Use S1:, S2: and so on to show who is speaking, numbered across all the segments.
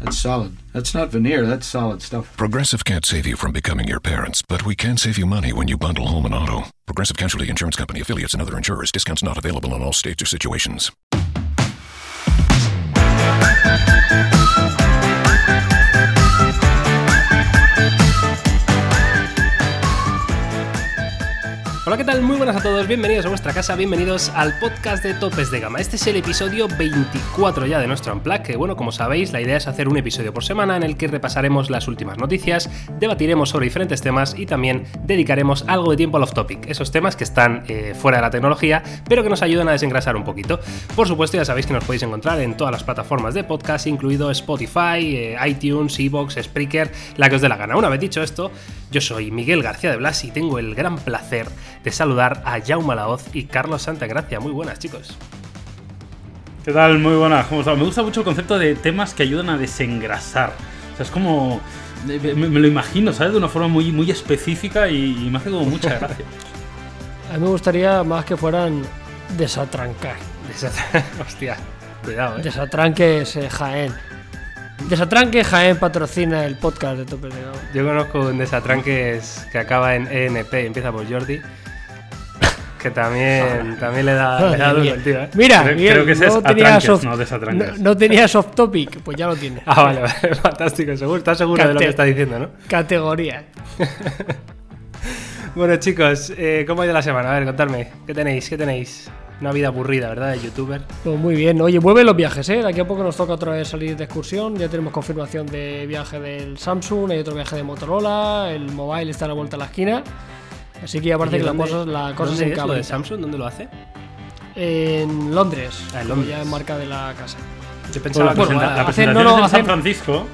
S1: That's solid. That's not veneer, that's solid stuff.
S2: Progressive can't save you from becoming your parents, but we can save you money when you bundle home and auto. Progressive Casualty Insurance Company affiliates and other insurers. Discounts not available in all states or situations.
S3: Hola, ¿qué tal? Muy buenas a todos, bienvenidos a vuestra casa, bienvenidos al podcast de Topes de Gama. Este es el episodio 24 ya de nuestro Unplug, que bueno, como sabéis, la idea es hacer un episodio por semana en el que repasaremos las últimas noticias, debatiremos sobre diferentes temas y también dedicaremos algo de tiempo al off-topic, esos temas que están eh, fuera de la tecnología, pero que nos ayudan a desengrasar un poquito. Por supuesto, ya sabéis que nos podéis encontrar en todas las plataformas de podcast, incluido Spotify, eh, iTunes, Evox, Spreaker, la que os dé la gana. Una vez dicho esto, yo soy Miguel García de Blas y tengo el gran placer de saludar a Jaume Laoz y Carlos Santagracia. Muy buenas, chicos.
S4: ¿Qué tal? Muy buenas. ¿Cómo estás? Me gusta mucho el concepto de temas que ayudan a desengrasar. O sea, es como. Me, me lo imagino, ¿sabes? De una forma muy, muy específica y, y me hace como mucha gracia.
S5: A mí me gustaría más que fueran desatrancar.
S3: Hostia, cuidado, eh.
S5: Desatranques eh, Jaén. Desatranque Jaén patrocina el podcast de Tope de Gama.
S3: Yo conozco un desatranques que acaba en ENP y empieza por Jordi. Que también, también le da, le da duro el tío, ¿eh?
S5: Mira,
S4: Creo-
S5: Miguel,
S4: creo que ese
S5: no
S4: es
S5: tenías off-
S4: no
S5: no- no tenías off topic, pues ya lo tienes.
S3: Ah, vale, vale, fantástico, seguro, estás seguro de lo que
S5: Cate-
S3: está diciendo, ¿no?
S5: Categoría.
S3: Bueno, chicos, eh, ¿cómo ha ido la semana? A ver, contadme, ¿qué tenéis? ¿Qué tenéis? Una vida aburrida, ¿verdad? De youtuber.
S5: Pues muy bien. Oye, vuelven los viajes, ¿eh? De aquí a poco nos toca otra vez salir de excursión. Ya tenemos confirmación de viaje del Samsung, hay otro viaje de Motorola, el mobile está a la vuelta a la esquina. Así que ya parece
S3: ¿Y
S5: que la cosa, la cosa
S3: ¿dónde
S5: se
S3: es lo de. Samsung? ¿Dónde lo hace?
S5: En Londres.
S3: Ah, en Londres.
S5: Ya en marca de la casa.
S3: Yo
S4: Bueno,
S3: pensaba
S4: la,
S3: que
S5: Bueno,
S4: la presentación
S5: no, no,
S4: es en San Francisco.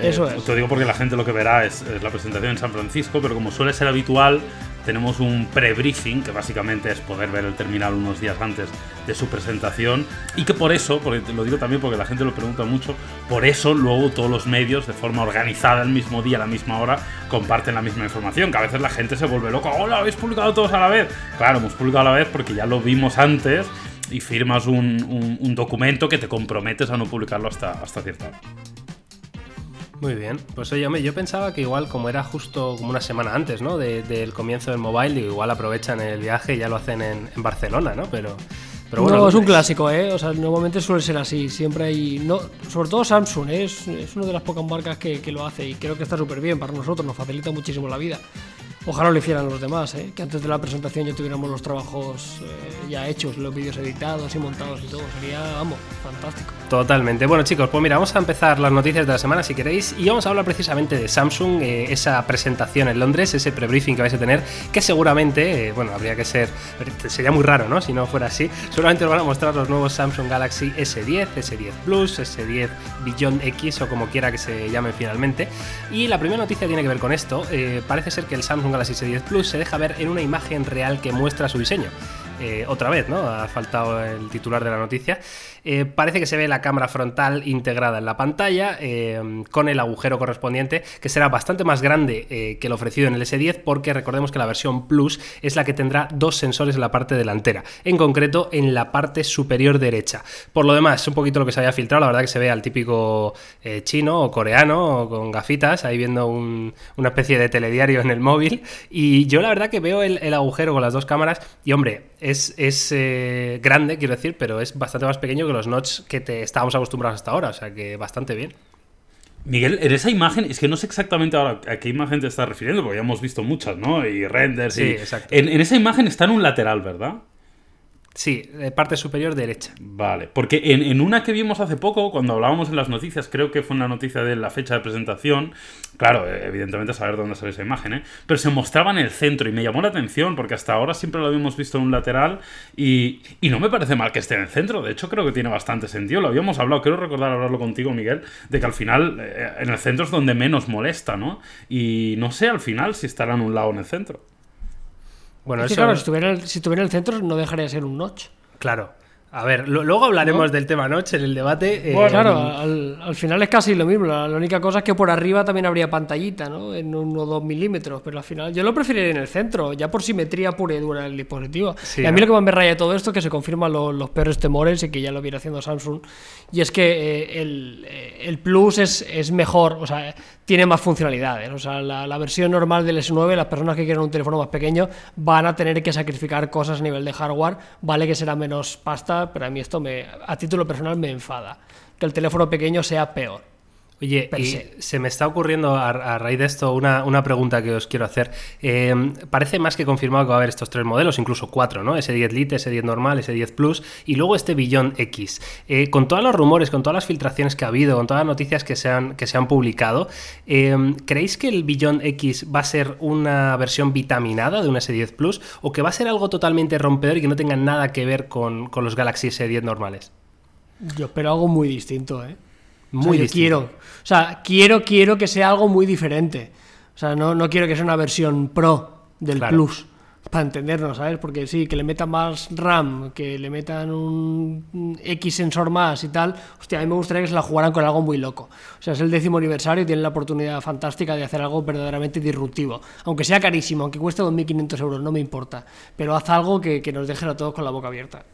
S5: Eso
S4: Eh,
S5: es.
S4: Te digo porque la gente lo que verá es, es la presentación en San Francisco, pero como suele ser habitual, tenemos un pre-briefing, que básicamente es poder ver el terminal unos días antes de su presentación, y que por eso, porque lo digo también porque la gente lo pregunta mucho, por eso luego todos los medios, de forma organizada el mismo día, a la misma hora, comparten la misma información, que a veces la gente se vuelve loca, ¡hola, habéis publicado todos a la vez! Claro, hemos publicado a la vez porque ya lo vimos antes y firmas un documento que te comprometes a no publicarlo hasta, hasta cierta hora.
S3: Muy bien. Pues oye, yo pensaba que igual como era justo como una semana antes, ¿no? De- del comienzo del mobile, digo, igual aprovechan el viaje y ya lo hacen en, Barcelona, ¿no? Pero, pero bueno.
S5: no, es un clásico, ¿eh? O sea, normalmente suele ser así. Siempre hay. No, sobre todo Samsung, ¿eh? es, es una de las pocas marcas que, que lo hace y creo que está súper bien para nosotros, nos facilita muchísimo la vida. Ojalá lo hicieran los demás, ¿eh? que antes de la presentación ya tuviéramos los trabajos eh, ya hechos, los vídeos editados y montados y todo. Sería, vamos, fantástico.
S3: Totalmente. Bueno, chicos, pues mira, vamos a empezar las noticias de la semana si queréis. Y vamos a hablar precisamente de Samsung, eh, esa presentación en Londres, ese pre-briefing que vais a tener, que seguramente, eh, bueno, habría que ser. Sería muy raro, ¿no? Si no fuera así. Seguramente os van a mostrar los nuevos Samsung Galaxy S10, S10 Plus, S10 Beyond X o como quiera que se llamen finalmente. Y la primera noticia tiene que ver con esto. Eh, parece ser que el Samsung Galaxy S10 Plus se deja ver en una imagen real que muestra su diseño. Eh, otra vez, ¿no? Ha faltado el titular de la noticia. Eh, parece que se ve la cámara frontal integrada en la pantalla eh, con el agujero correspondiente que será bastante más grande que el ofrecido en el S10 porque recordemos que la versión Plus es la que tendrá dos sensores en la parte delantera, en concreto en la parte superior derecha. Por lo demás, un poquito lo que se había filtrado, la verdad que se ve al típico chino o coreano con gafitas ahí viendo un- una especie de telediario en el móvil y yo la verdad que veo el agujero con las dos cámaras y hombre, es, es eh, grande, quiero decir, pero es bastante más pequeño que los notch que te estábamos acostumbrados hasta ahora, o sea que bastante bien.
S4: Miguel, en esa imagen, es que no sé exactamente ahora a qué imagen te estás refiriendo, porque ya hemos visto muchas, ¿no? Y renders
S3: Sí,
S4: y.
S3: exacto.
S4: En, en esa imagen está en un lateral, ¿verdad?
S3: Sí, parte superior derecha.
S4: Vale, porque en, en una que vimos hace poco, cuando hablábamos en las noticias, creo que fue en la noticia de la fecha de presentación, claro, eh, evidentemente saber dónde sale esa imagen, ¿eh? pero se mostraba en el centro y me llamó la atención porque hasta ahora siempre lo habíamos visto en un lateral y, y no me parece mal que esté en el centro, de hecho creo que tiene bastante sentido, lo habíamos hablado, quiero recordar hablarlo contigo, Miguel, de que al final eh, en el centro es donde menos molesta, ¿no? Y no sé al final si estará en un lado o en el centro.
S3: Bueno,
S5: Es que,
S3: eso
S5: claro, si estuviera, en el- si estuviera en el centro no dejaría de ser un notch.
S3: Claro. A ver, lo- luego hablaremos del tema noche en el debate. eh,
S5: Bueno, claro, al, al final es casi lo mismo. La, la única cosa es que por arriba también habría pantallita, ¿no? En uno o dos milímetros. Pero al final yo lo preferiría en el centro, ya por simetría pura y dura del dispositivo.
S3: Sí,
S5: y a mí
S3: ¿no?
S5: lo que más me raya de todo esto es que se confirman lo- los peores temores y que ya lo viene haciendo Samsung. Y es que eh, el, eh, el Plus es, es mejor, o sea, tiene más funcionalidades. O sea, la, versión normal del S9, las personas que quieren un teléfono más pequeño van a tener que sacrificar cosas a nivel de hardware. Vale que será menos pasta, pero a mí esto me, a título personal me enfada. Que el teléfono pequeño sea peor.
S3: Oye, y
S5: se.
S3: se me está ocurriendo a, a raíz de esto una, una pregunta que os quiero hacer. Eh, parece más que confirmado que va a haber estos tres modelos, incluso cuatro, ¿no? S10 Lite, S10 normal, S10 Plus y luego este Billón X. Eh, con todos los rumores, con todas las filtraciones que ha habido, con todas las noticias que se han, que se han publicado, eh, ¿creéis que el Billón X va a ser una versión vitaminada de un S10 Plus o que va a ser algo totalmente rompedor y que no tenga nada que ver con, con los Galaxy S10 normales?
S5: Yo espero algo muy distinto, ¿eh? O sea,
S3: Muy
S5: yo
S3: distinto.
S5: quiero. O sea, quiero, quiero que sea algo muy diferente. O sea, no, no quiero que sea una versión pro del
S3: Claro.
S5: Plus. Para entendernos, ¿sabes? Porque sí, que le metan más RAM, que le metan un un X sensor más y tal. Hostia, a mí me gustaría que se la jugaran con algo muy loco. O sea, es el décimo aniversario y tienen la oportunidad fantástica de hacer algo verdaderamente disruptivo. Aunque sea carísimo, aunque cueste 2.500 euros, no me importa. Pero haz algo que, que nos deje a todos con la boca abierta.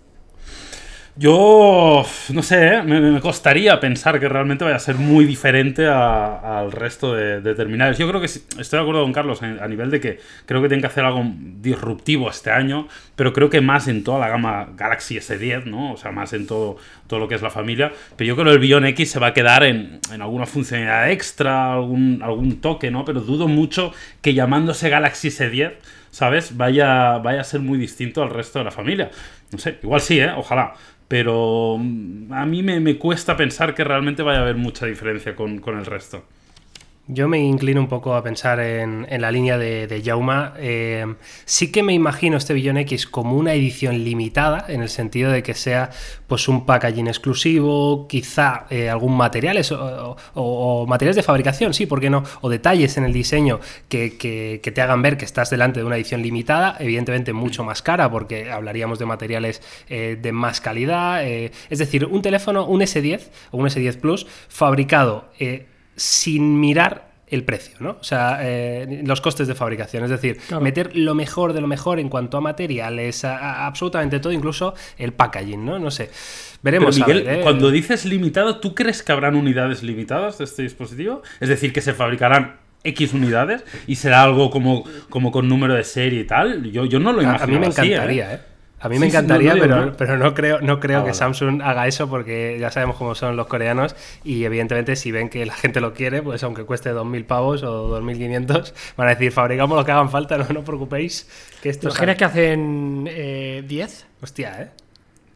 S4: Yo, no sé, ¿eh? me, costaría pensar que realmente vaya a ser muy diferente al resto de, terminales. Yo creo que sí- estoy de acuerdo con Carlos a nivel de que creo que tienen que hacer algo disruptivo este año, pero creo que más en toda la gama Galaxy S10, ¿no? O sea, más en todo, todo lo que es la familia. Pero yo creo que el Billón X se va a quedar en, en alguna funcionalidad extra, algún, algún toque, ¿no? Pero dudo mucho que llamándose Galaxy S10, ¿sabes? Vaya, vaya a ser muy distinto al resto de la familia. No sé, igual sí, ¿eh? Ojalá. Pero mm, a mí me, me cuesta pensar que realmente vaya a haber mucha diferencia con, con el resto.
S3: Yo me inclino un poco a pensar en, la línea de, de Jauma. Eh, sí que me imagino este Billón X como una edición limitada, en el sentido de que sea pues un packaging exclusivo, quizá eh, algún materiales o, o- materiales de fabricación, sí, ¿por qué no? O detalles en el diseño que, te hagan ver que estás delante de una edición limitada, evidentemente mucho más cara, porque hablaríamos de materiales eh, de más calidad. es decir, un teléfono, un S10 o un S10 Plus, fabricado sin mirar el precio, ¿no? O sea, eh, los costes de fabricación. Es decir,
S5: Claro.
S3: meter lo mejor de lo mejor en cuanto a materiales, a, a absolutamente todo, incluso el packaging, ¿no? No sé.
S4: Pero
S3: Veremos. a
S4: Miguel,
S3: ver, ¿eh?
S4: cuando dices limitado, ¿tú crees que habrán unidades limitadas de este dispositivo? Es decir, que se fabricarán X unidades y será algo como, como con número de serie y tal. Yo, yo no lo
S3: A-
S4: imagino.
S3: A mí me
S4: así,
S3: encantaría, ¿eh? A mí me
S4: sí,
S3: encantaría,
S4: no
S3: pero,
S4: ¿no?
S3: pero no creo, no creo
S4: Ah,
S3: que. Samsung haga eso porque ya sabemos cómo son los coreanos y evidentemente si ven que la gente lo quiere, pues aunque cueste 2.000 pavos o 2.500, van a decir, fabricamos lo que hagan falta, no, no os preocupéis, que esto
S5: ¿Te
S3: es...
S5: imaginas que hacen eh, 10?
S3: Hostia, ¿eh?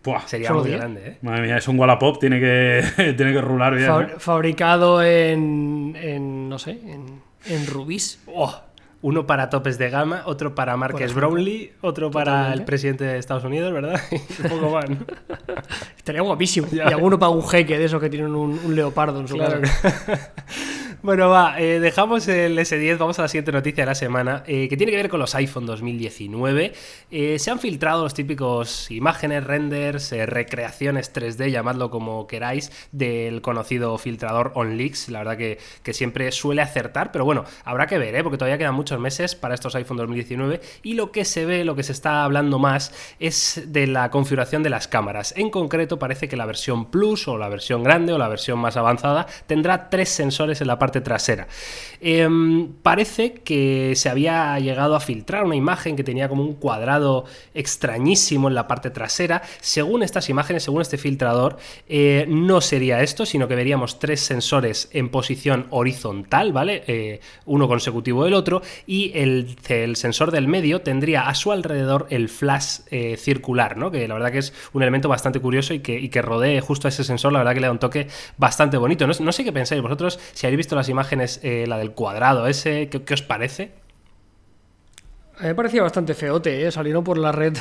S4: Buah,
S3: Sería muy grande, ¿eh?
S4: Madre mía, es un Wallapop, tiene que, tiene que rular bien. ¿eh?
S5: fabricado en, en, no sé, en, en rubíes.
S3: Oh, uno para topes de gama, otro para Marques. Brownlee, otro para
S5: Totalmente.
S3: el presidente de Estados Unidos, ¿verdad? Y un poco más, ¿no?
S5: Estaría guapísimo.
S3: Ya.
S5: Y alguno para un jeque de esos que tienen un, un leopardo en su
S3: Claro.
S5: casa.
S3: Bueno, va, eh, dejamos el S10, vamos a la siguiente noticia de la semana, eh, que tiene que ver con los iPhone 2019. Eh, se han filtrado los típicos imágenes, renders, recreaciones 3D, llamadlo como queráis, del conocido filtrador OnLeaks. La verdad que, que siempre suele acertar, pero bueno, habrá que ver, porque todavía quedan muchos meses para estos iPhone 2019 y lo que se ve, lo que se está hablando más es de la configuración de las cámaras. En concreto, parece que la versión Plus o la versión grande o la versión más avanzada tendrá tres sensores en la parte trasera. Em, parece que se había llegado a filtrar una imagen que tenía como un cuadrado extrañísimo en la parte trasera. Según estas imágenes, según este filtrador, eh, no sería esto, sino que veríamos tres sensores en posición horizontal, ¿vale? Eh, uno consecutivo del otro, y el, sensor del medio tendría a su alrededor el flash eh, circular, ¿no? Que la verdad que es un elemento bastante curioso y que, rodee justo a ese sensor, la verdad que le da un toque bastante bonito. No sé qué pensáis vosotros, si habéis visto las imágenes, eh, la del cuadrado ese, ¿qué, os parece?
S5: Me parecía bastante feote, ¿eh? Por la red,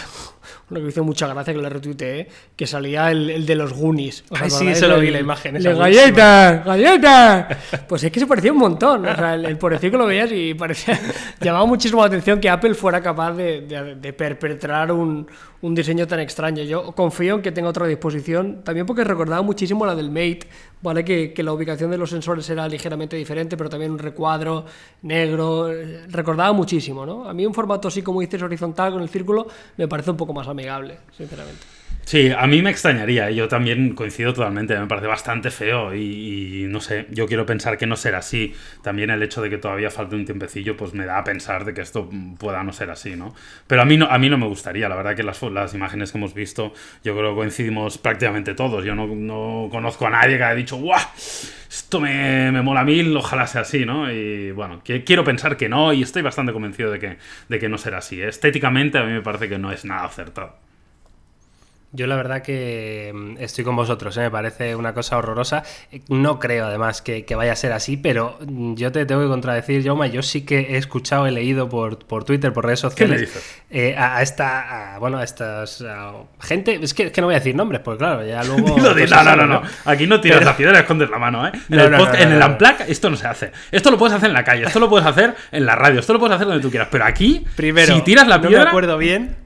S5: uno que me hizo mucha gracia que la retuiteé, que salía el, el de los Goonies. ¿Os
S3: Ay, sí, eso lo vi, la imagen, esa
S5: galletas, galletas. Pues es que se parecía un montón. O sea, el, el pobrecito lo veías y parecía, llamaba muchísimo la atención que Apple fuera capaz de, de- de perpetrar un, un diseño tan extraño. Yo confío en que tenga otra disposición, también porque recordaba muchísimo la del Mate, ¿vale? Que, que la ubicación de los sensores era ligeramente diferente, pero también un recuadro negro. eh, Recordaba muchísimo, ¿no? A mí un formato así como dices horizontal con el círculo me parece un poco más amigable, sinceramente.
S4: Sí, a mí me extrañaría. Yo también coincido totalmente. Me parece bastante feo y, no sé, yo quiero pensar que no será así. También el hecho de que todavía falte un tiempecillo, pues me da a pensar de que esto pueda no ser así, ¿no? Pero a mí no, a mí no me gustaría. La verdad que las, las imágenes que hemos visto, yo creo que coincidimos prácticamente todos. Yo no, no conozco a nadie que haya dicho, ¡guau! Esto me, me mola mil, ojalá sea así, ¿no? Y bueno, que, quiero pensar que no y estoy bastante convencido de que, de que no será así. Estéticamente a mí me parece que no es nada acertado.
S3: Yo la verdad que mm, estoy con vosotros, ¿eh? me parece una cosa horrorosa. Eh, No creo además que, que vaya a ser así, pero mm, yo te tengo que contradecir, Jauma, yo sí que he escuchado, he leído por, por Twitter, por redes sociales, eh, a, a esta, a, bueno, a estas a gente, es que, es que no voy a decir nombres, porque claro, ya luego...
S4: No, no, no, no. Aquí no tiras
S3: Pero-
S4: la piedra escondes la mano, ¿eh? En
S3: No,
S4: el,
S3: no,
S4: podcast-
S3: no, no,
S4: en el
S3: no.
S4: Unplug esto no se hace. Esto lo puedes hacer en la calle, esto lo puedes hacer en la radio, esto lo puedes hacer donde tú quieras. Pero aquí,
S3: Primero,
S4: si tiras la
S3: no
S4: piedra,
S3: me acuerdo bien.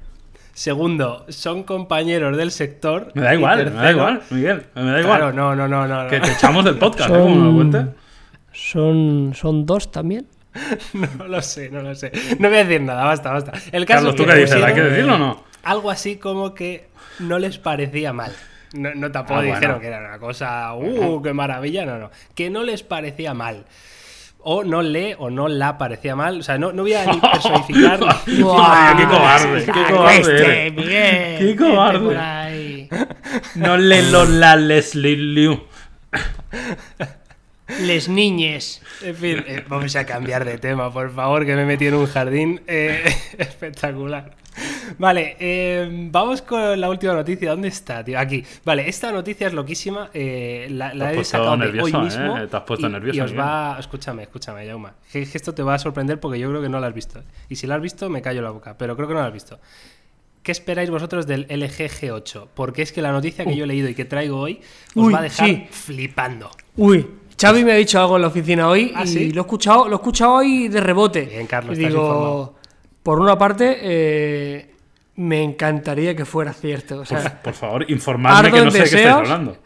S3: Segundo, son compañeros del sector.
S4: me da igual, me da igual, Miguel, me da
S3: Claro,
S4: igual.
S3: no, no, no, no. no.
S4: Que te echamos del podcast, ¿eh? Como me lo cuentes.
S5: ¿Son, son dos también?
S3: No lo sé, no lo sé. No voy a decir nada, basta, basta. El caso
S4: Carlos,
S3: es
S4: ¿tú
S3: que
S4: qué dices? ¿Hay que decirlo o no?
S3: Algo así como que no les parecía mal. No, no tampoco
S4: Ah, bueno.
S3: dijeron que era una cosa, ¡uh, qué maravilla! No, no. Que no les parecía mal. O no le o no la parecía mal. O sea, no, no voy a ni personificar.
S4: qué cobarde, qué cobarde
S5: Este. Miguel,
S4: Qué
S5: vete
S4: cobarde. No le lo la Leslie Liu.
S5: Les niñes.
S3: En fin, eh, vamos a cambiar de tema, por favor, que me he metido en un jardín eh, espectacular. Vale, eh, vamos con la última noticia. ¿Dónde está, tío? Aquí. Vale, esta noticia es loquísima. eh, la la
S4: has
S3: he
S4: puesto
S3: sacado
S4: nervioso,
S3: hoy mismo.
S4: ¿eh? Te has puesto
S3: y-
S4: nervioso,
S3: Y os va. Escúchame, escúchame, Yauma. Que que esto te va a sorprender porque yo creo que no lo has visto. Y si lo has visto, me callo la boca. Pero creo que no lo has visto. ¿Qué esperáis vosotros del LG G8? Porque es que la noticia que yo he leído y que traigo hoy os
S5: Uy,
S3: va a dejar
S5: sí.
S3: flipando.
S5: Uy, Xavi me ha dicho algo en la oficina hoy
S3: ¿Ah,
S5: y
S3: sí?
S5: lo he escuchado, lo he escuchado hoy de rebote.
S3: Bien, Carlos,
S5: Y
S3: estás
S5: digo,
S3: informado.
S5: Por una parte, eh, me encantaría que fuera cierto. O sea,
S4: Por favor, informadme que no sé de qué estáis hablando.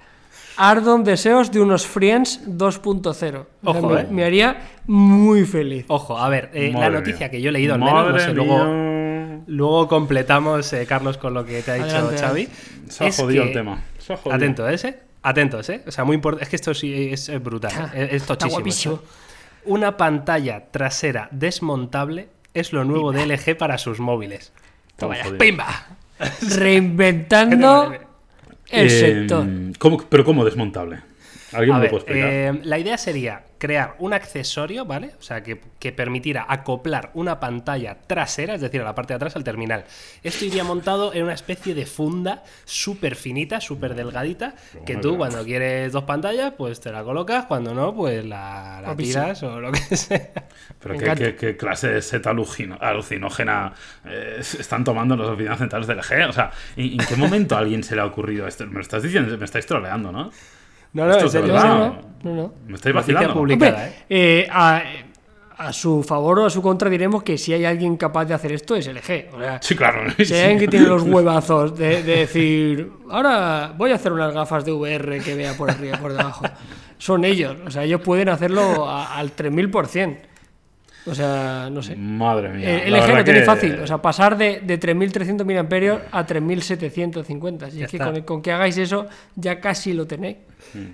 S5: Ardon deseos de unos Friends 2.0. O sea,
S3: Ojo,
S5: me,
S3: eh.
S5: me haría muy feliz.
S3: Ojo, a ver, eh, la noticia
S4: mía.
S3: que yo he leído al menos, no sé, luego, luego completamos, eh, Carlos, con lo que te ha dicho
S5: Adelante,
S3: Xavi.
S4: Se ha
S3: Es
S4: jodido
S3: que-
S4: el tema. Se ha jodido.
S3: Atento, ¿eh? Atentos, ¿eh? O sea, muy importante. Es que esto sí es, brutal. ¿eh? Es, tochísimo. Una pantalla trasera desmontable es lo nuevo de LG para sus móviles.
S4: Jodidos.
S3: ¡Pimba!
S5: Reinventando el
S4: Eh,
S5: sector.
S4: ¿cómo- ¿Pero cómo desmontable? ¿Alguien
S3: A
S4: me
S3: ver,
S4: lo puede explicar?
S3: eh, la idea sería crear un accesorio, ¿vale? O sea, que, que permitiera acoplar una pantalla trasera, es decir, a la parte de atrás al terminal. Esto iría montado en una especie de funda súper finita, súper delgadita, que tú cuando quieres dos pantallas, pues te la colocas, cuando no, pues la, tiras o lo que sea.
S4: Pero qué, qué- qué clase de seta alucino- alucinógena eh, están tomando las oficinas centrales del LG. O sea, ¿en, en qué momento a alguien se le ha ocurrido esto? Me lo estás diciendo, me estáis troleando, ¿no?
S3: No, no, en serio.
S5: No,
S3: ¿no?
S5: no.
S4: Me estáis vacilando.
S3: pública.
S5: Hombre,
S3: ¿eh?
S5: eh, a, a su favor o a su contra diremos que si hay alguien capaz de hacer esto es LG. O sea,
S4: Sí, claro.
S5: si hay alguien que tiene los huevazos de, de decir, ahora voy a hacer unas gafas de VR que vea por arriba y por debajo, son ellos. O sea, ellos pueden hacerlo a- al 3000%. O sea, no sé.
S4: Madre mía.
S5: Eh,
S4: la
S5: LG
S4: verdad
S5: lo tenéis
S4: que-
S5: fácil, o sea, pasar de, de 3.300 mAh a 3.750. Si
S3: Ya
S5: es que con, con que hagáis eso, ya casi lo tenéis.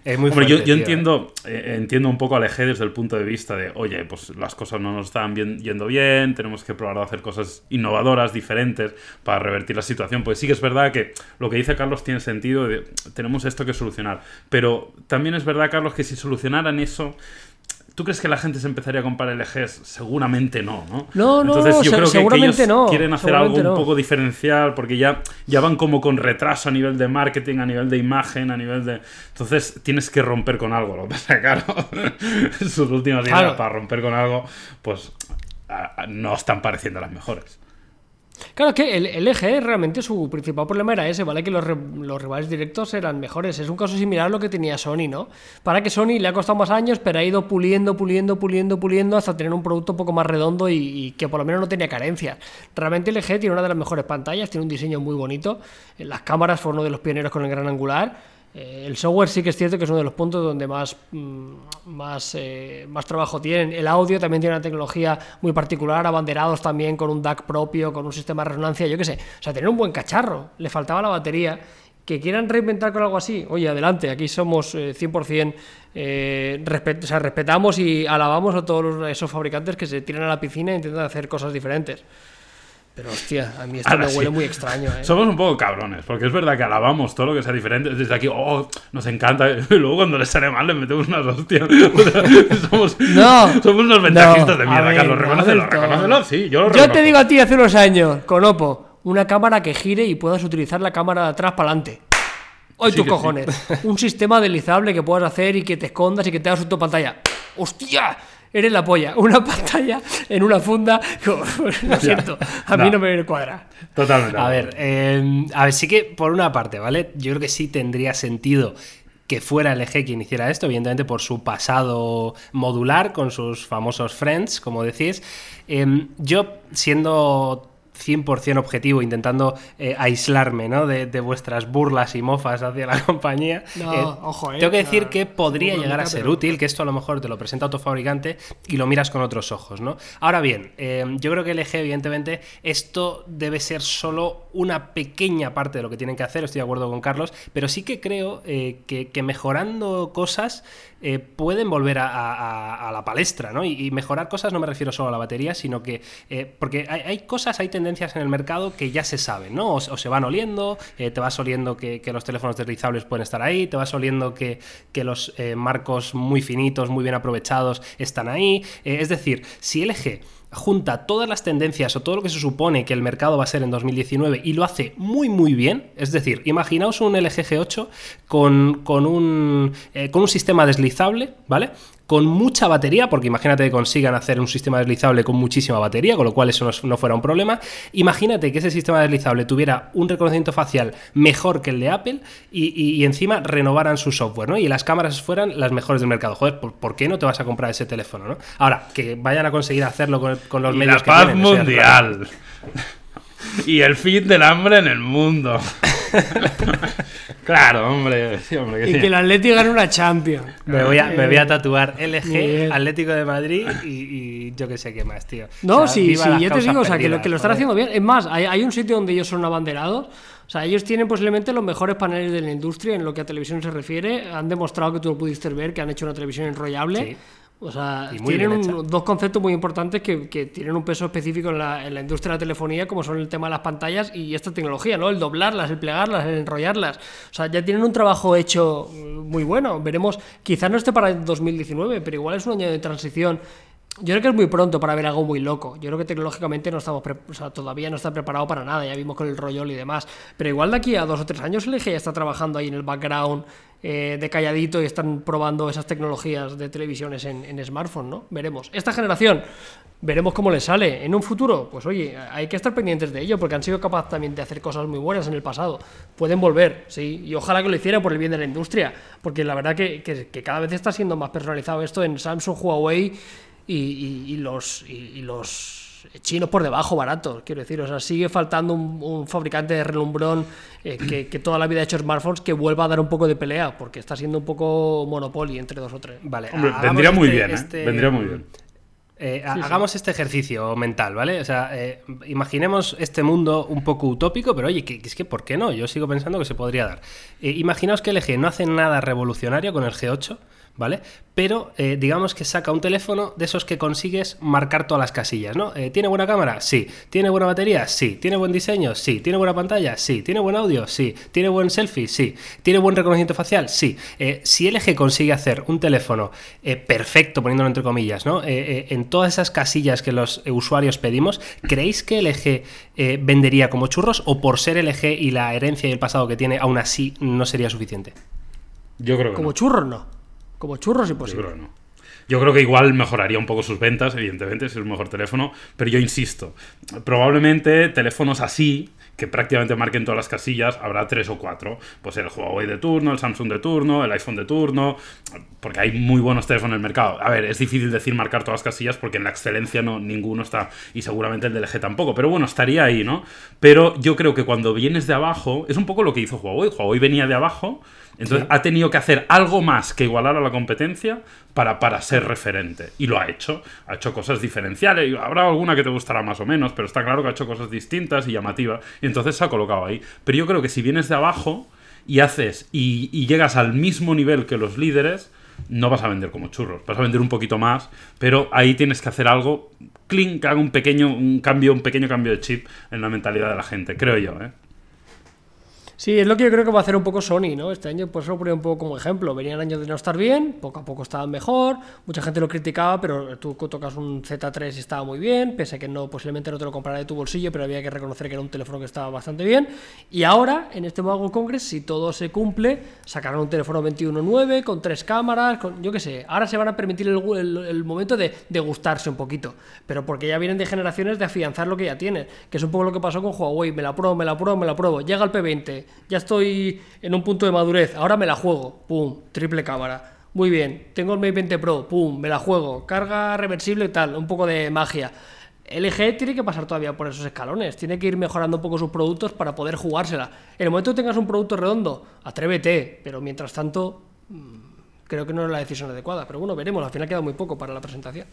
S3: Es muy
S4: Hombre, yo,
S3: fuerte,
S4: yo
S3: tío, ¿eh?
S4: entiendo, eh, entiendo un poco al EG desde el punto de vista de, oye, pues las cosas no nos están bien- yendo bien, tenemos que probar de hacer cosas innovadoras, diferentes, para revertir la situación. Pues sí que es verdad que lo que dice Carlos tiene sentido, de, tenemos esto que solucionar. Pero también es verdad, Carlos, que si solucionaran eso... ¿Tú crees que la gente se empezaría a comprar LGs? Seguramente no, ¿no?
S5: No, no,
S4: Entonces yo
S5: se-
S4: creo que
S5: seguramente
S4: ellos
S5: no,
S4: quieren hacer algo un poco diferencial porque ya, ya van como con retraso a nivel de marketing, a nivel de imagen, a nivel de... Entonces tienes que romper con algo. Lo que pasa claro, sus últimas ideas
S5: Claro.
S4: para romper con algo, pues a- a- no están pareciendo las mejores.
S5: Claro que el, el realmente su principal problema era ese, ¿vale? Que los, los rivales directos eran mejores. Es un caso similar a lo que tenía Sony, ¿no? Para que Sony le ha costado más años, pero ha ido puliendo, puliendo, puliendo, puliendo hasta tener un producto un poco más redondo y, que por lo menos no tenía carencias. Realmente el LG tiene una de las mejores pantallas, tiene un diseño muy bonito. Las cámaras fue uno de los pioneros con el gran angular. Eh, el software sí que es cierto que es uno de los puntos donde más, mm, más, eh, más trabajo tienen. El audio también tiene una tecnología muy particular, abanderados también con un DAC propio, con un sistema de resonancia, yo qué sé. O sea, tener un buen cacharro. Le faltaba la batería. Que quieran reinventar con algo así, oye, adelante, aquí somos eh, 100%, eh, o sea, respetamos y alabamos a todos esos fabricantes que se tiran a la piscina e intentan hacer cosas diferentes. Pero hostia, a mí esto
S4: Ahora
S5: me
S4: sí.
S5: muy extraño, ¿eh?
S4: Somos un poco cabrones, porque es verdad que alabamos todo lo que sea diferente. Desde aquí, oh, nos encanta. Y luego cuando les sale mal, les metemos unas hostias. O sea, somos,
S5: No.
S4: somos unos ventajistas de
S5: No,
S4: mierda,
S5: ver,
S4: Carlos.
S5: no
S4: Reconócelo. Sí, yo lo
S5: Yo
S4: reconozco.
S5: te digo a ti hace unos años, con Oppo, una cámara que gire y puedas utilizar la cámara de atrás para adelante. Hoy
S4: Sí
S5: tus
S4: sí.
S5: cojones. Un sistema deslizable que puedas hacer y que te escondas y que te hagas tu pantalla. ¡Hostia! Eres la polla. Una pantalla en una funda. Lo siento. A mí
S4: No.
S5: no me cuadra.
S4: Totalmente.
S3: A ver, eh, a ver, sí que por una parte, ¿vale? Yo creo que sí tendría sentido que fuera LG quien hiciera esto, evidentemente por su pasado modular, con sus famosos friends, como decís. Eh, yo, siendo 100% objetivo, intentando eh, aislarme ¿no? de, de vuestras burlas y mofas hacia la compañía,
S5: No,
S3: eh,
S5: ojo, eh,
S3: tengo que decir que podría llegar a ser
S5: pero-
S3: útil, que esto a lo mejor te lo presenta otro fabricante y lo miras con otros ojos, ¿no? Ahora bien, eh, yo creo que LG, evidentemente, esto debe ser solo una pequeña parte de lo que tienen que hacer, estoy de acuerdo con Carlos, pero sí que creo eh, que, mejorando cosas eh, pueden volver a, la palestra, ¿no? Y, mejorar cosas no me refiero solo a la batería, sino que, eh, porque hay, cosas, hay tendencias en el mercado que ya se saben, ¿no? O, se van oliendo, te vas oliendo que, los teléfonos deslizables pueden estar ahí, te vas oliendo que, que los marcos muy finitos, muy bien aprovechados están ahí. Es decir, si LG junta todas las tendencias o todo lo que se supone que el mercado va a ser en 2019 y lo hace muy muy bien, es decir, imaginaos un LG G8 con, con un, eh, con un sistema deslizable, ¿vale? Con mucha batería, porque imagínate que consigan hacer un sistema deslizable con muchísima batería, con lo cual eso no, no fuera un problema. Imagínate que ese sistema deslizable tuviera un reconocimiento facial mejor que el de Apple y, y- y encima renovaran su software, ¿no? Y las cámaras fueran las mejores del mercado. Joder, ¿por, por qué no te vas a comprar ese teléfono, no? Ahora, que vayan a conseguir hacerlo con, con los
S4: Y
S3: medios
S4: la
S3: que
S4: paz
S3: tienen,
S4: mundial. Y el fin del hambre en el mundo. claro, hombre. Sí, hombre. que
S5: Y
S4: sí.
S5: que el Atleti gane una Champions.
S3: Me voy, a, me voy a tatuar LG,
S5: Bien.
S3: Atlético de Madrid y, y yo qué sé qué más, tío.
S5: No,
S3: O sea,
S5: sí, sí, ya te digo, o sea, que lo, que lo están haciendo bien. Es más, hay, hay un sitio donde ellos son abanderados. O sea, ellos tienen posiblemente los mejores paneles de la industria en lo que a televisión se refiere. Han demostrado que tú lo pudiste ver, que han hecho una televisión enrollable.
S3: Sí.
S5: O sea, tienen un- dos conceptos muy importantes que, que tienen un peso específico en la, en la industria de la telefonía, como son el tema de las pantallas y esta tecnología, ¿no? El doblarlas, el plegarlas, el enrollarlas. O sea, ya tienen un trabajo hecho muy bueno. Veremos, quizás no esté para el 2019, pero igual es un año de transición. Yo creo que es muy pronto para ver algo muy loco. Yo creo que tecnológicamente no estamos o sea, todavía no está preparado para nada. Ya vimos con el Royol y demás. Pero igual de aquí a dos o tres años LG ya está trabajando ahí en el background eh, de calladito y están probando esas tecnologías de televisiones en, en smartphone, ¿no? Veremos. Esta generación, veremos cómo le sale. En un futuro, pues oye, hay que estar pendientes de ello porque han sido capaces también de hacer cosas muy buenas en el pasado. Pueden volver, sí, y ojalá que lo hicieran por el bien de la industria, porque la verdad que cada vez está siendo más personalizado esto en Samsung, Huawei y, y- y los, y, y los chinos por debajo baratos, quiero decir, o sea, sigue faltando un, un fabricante de relumbrón eh, que, que toda la vida ha hecho smartphones que vuelva a dar un poco de pelea, porque está siendo un poco monopoly entre dos o tres.
S3: Vale,
S4: Hombre,
S3: hagamos
S4: vendría muy
S3: este-
S4: bien, ¿eh?
S3: este-
S4: Vendría muy bien.
S3: Eh, ha- hagamos este ejercicio mental, ¿vale? O sea, eh, imaginemos este mundo un poco utópico, pero oye, que, que es que ¿por qué no? Yo sigo pensando que se podría dar. Eh, imaginaos que LG no hace nada revolucionario con el G8, ¿vale? Pero eh, digamos que saca un teléfono de esos que consigues marcar todas las casillas, ¿no? Eh, ¿Tiene buena cámara? Sí. ¿Tiene buena batería? Sí. ¿Tiene buen diseño? Sí. ¿Tiene buena pantalla? Sí. ¿Tiene buen audio? Sí. ¿Tiene buen selfie? Sí. ¿Tiene buen reconocimiento facial? Sí. Eh, si LG consigue hacer un teléfono eh, perfecto, poniéndolo entre comillas, ¿no? Eh, eh, en todas esas casillas que los usuarios pedimos, ¿creéis que LG eh, vendería como churros o por ser LG y la herencia y el pasado que tiene, aún así no sería suficiente?
S4: Yo creo que
S5: Como
S4: no.
S5: churros no. Como churros
S4: Yo
S5: imposible.
S4: creo que no. Yo creo que igual mejoraría un poco sus ventas, evidentemente, si es un mejor teléfono, pero yo insisto, probablemente teléfonos así, que prácticamente marquen todas las casillas, habrá tres o cuatro. Pues el Huawei de turno, el Samsung de turno, el iPhone de turno, porque hay muy buenos teléfonos en el mercado. A ver, es difícil decir marcar todas las casillas porque en la excelencia no, ninguno está, y seguramente el del LG tampoco, pero bueno, estaría ahí, ¿no? Pero yo creo que cuando vienes de abajo, es un poco lo que hizo Huawei. Huawei venía de abajo, entonces ha tenido que hacer algo más que igualar a la competencia para, para ser referente. Y lo ha hecho. Ha hecho cosas diferenciales. Habrá alguna que te gustará más o menos, pero está claro que ha hecho cosas distintas y llamativas. Y entonces se ha colocado ahí. Pero yo creo que si vienes de abajo y haces y, y llegas al mismo nivel que los líderes, no vas a vender como churros, vas a vender un poquito más, pero ahí tienes que hacer algo que haga un pequeño un cambio, un pequeño cambio de chip en la mentalidad de la gente, creo yo, ¿eh?
S5: Sí, es lo que yo creo que va a hacer un poco Sony, ¿no? Este año, por eso lo ponía un poco como ejemplo. Venían años de no estar bien, poco a poco estaban mejor, mucha gente lo criticaba, pero tú tocas un Z3 y estaba muy bien, pese a que no, posiblemente no te lo comprara de tu bolsillo, pero había que reconocer que era un teléfono que estaba bastante bien. Y ahora, en este Mobile Congress, si todo se cumple, sacarán un teléfono 21.9 con tres cámaras, con, yo qué sé. Ahora se van a permitir el, momento de, de, gustarse un poquito, pero porque ya vienen de generaciones de afianzar lo que ya tienen, que es un poco lo que pasó con Huawei. Me la pruebo, me la pruebo, me la pruebo. Llega el P20 ya estoy en un punto de madurez, ahora me la juego, pum, triple cámara. Muy bien, tengo el Mate 20 Pro, pum, me la juego, carga reversible y tal, un poco de magia. LG tiene que pasar todavía por esos escalones, tiene que ir mejorando un poco sus productos para poder jugársela. En el momento que tengas un producto redondo, atrévete, pero mientras tanto, mm, creo que no es la decisión adecuada. Pero bueno, veremos, al final queda muy poco para la presentación.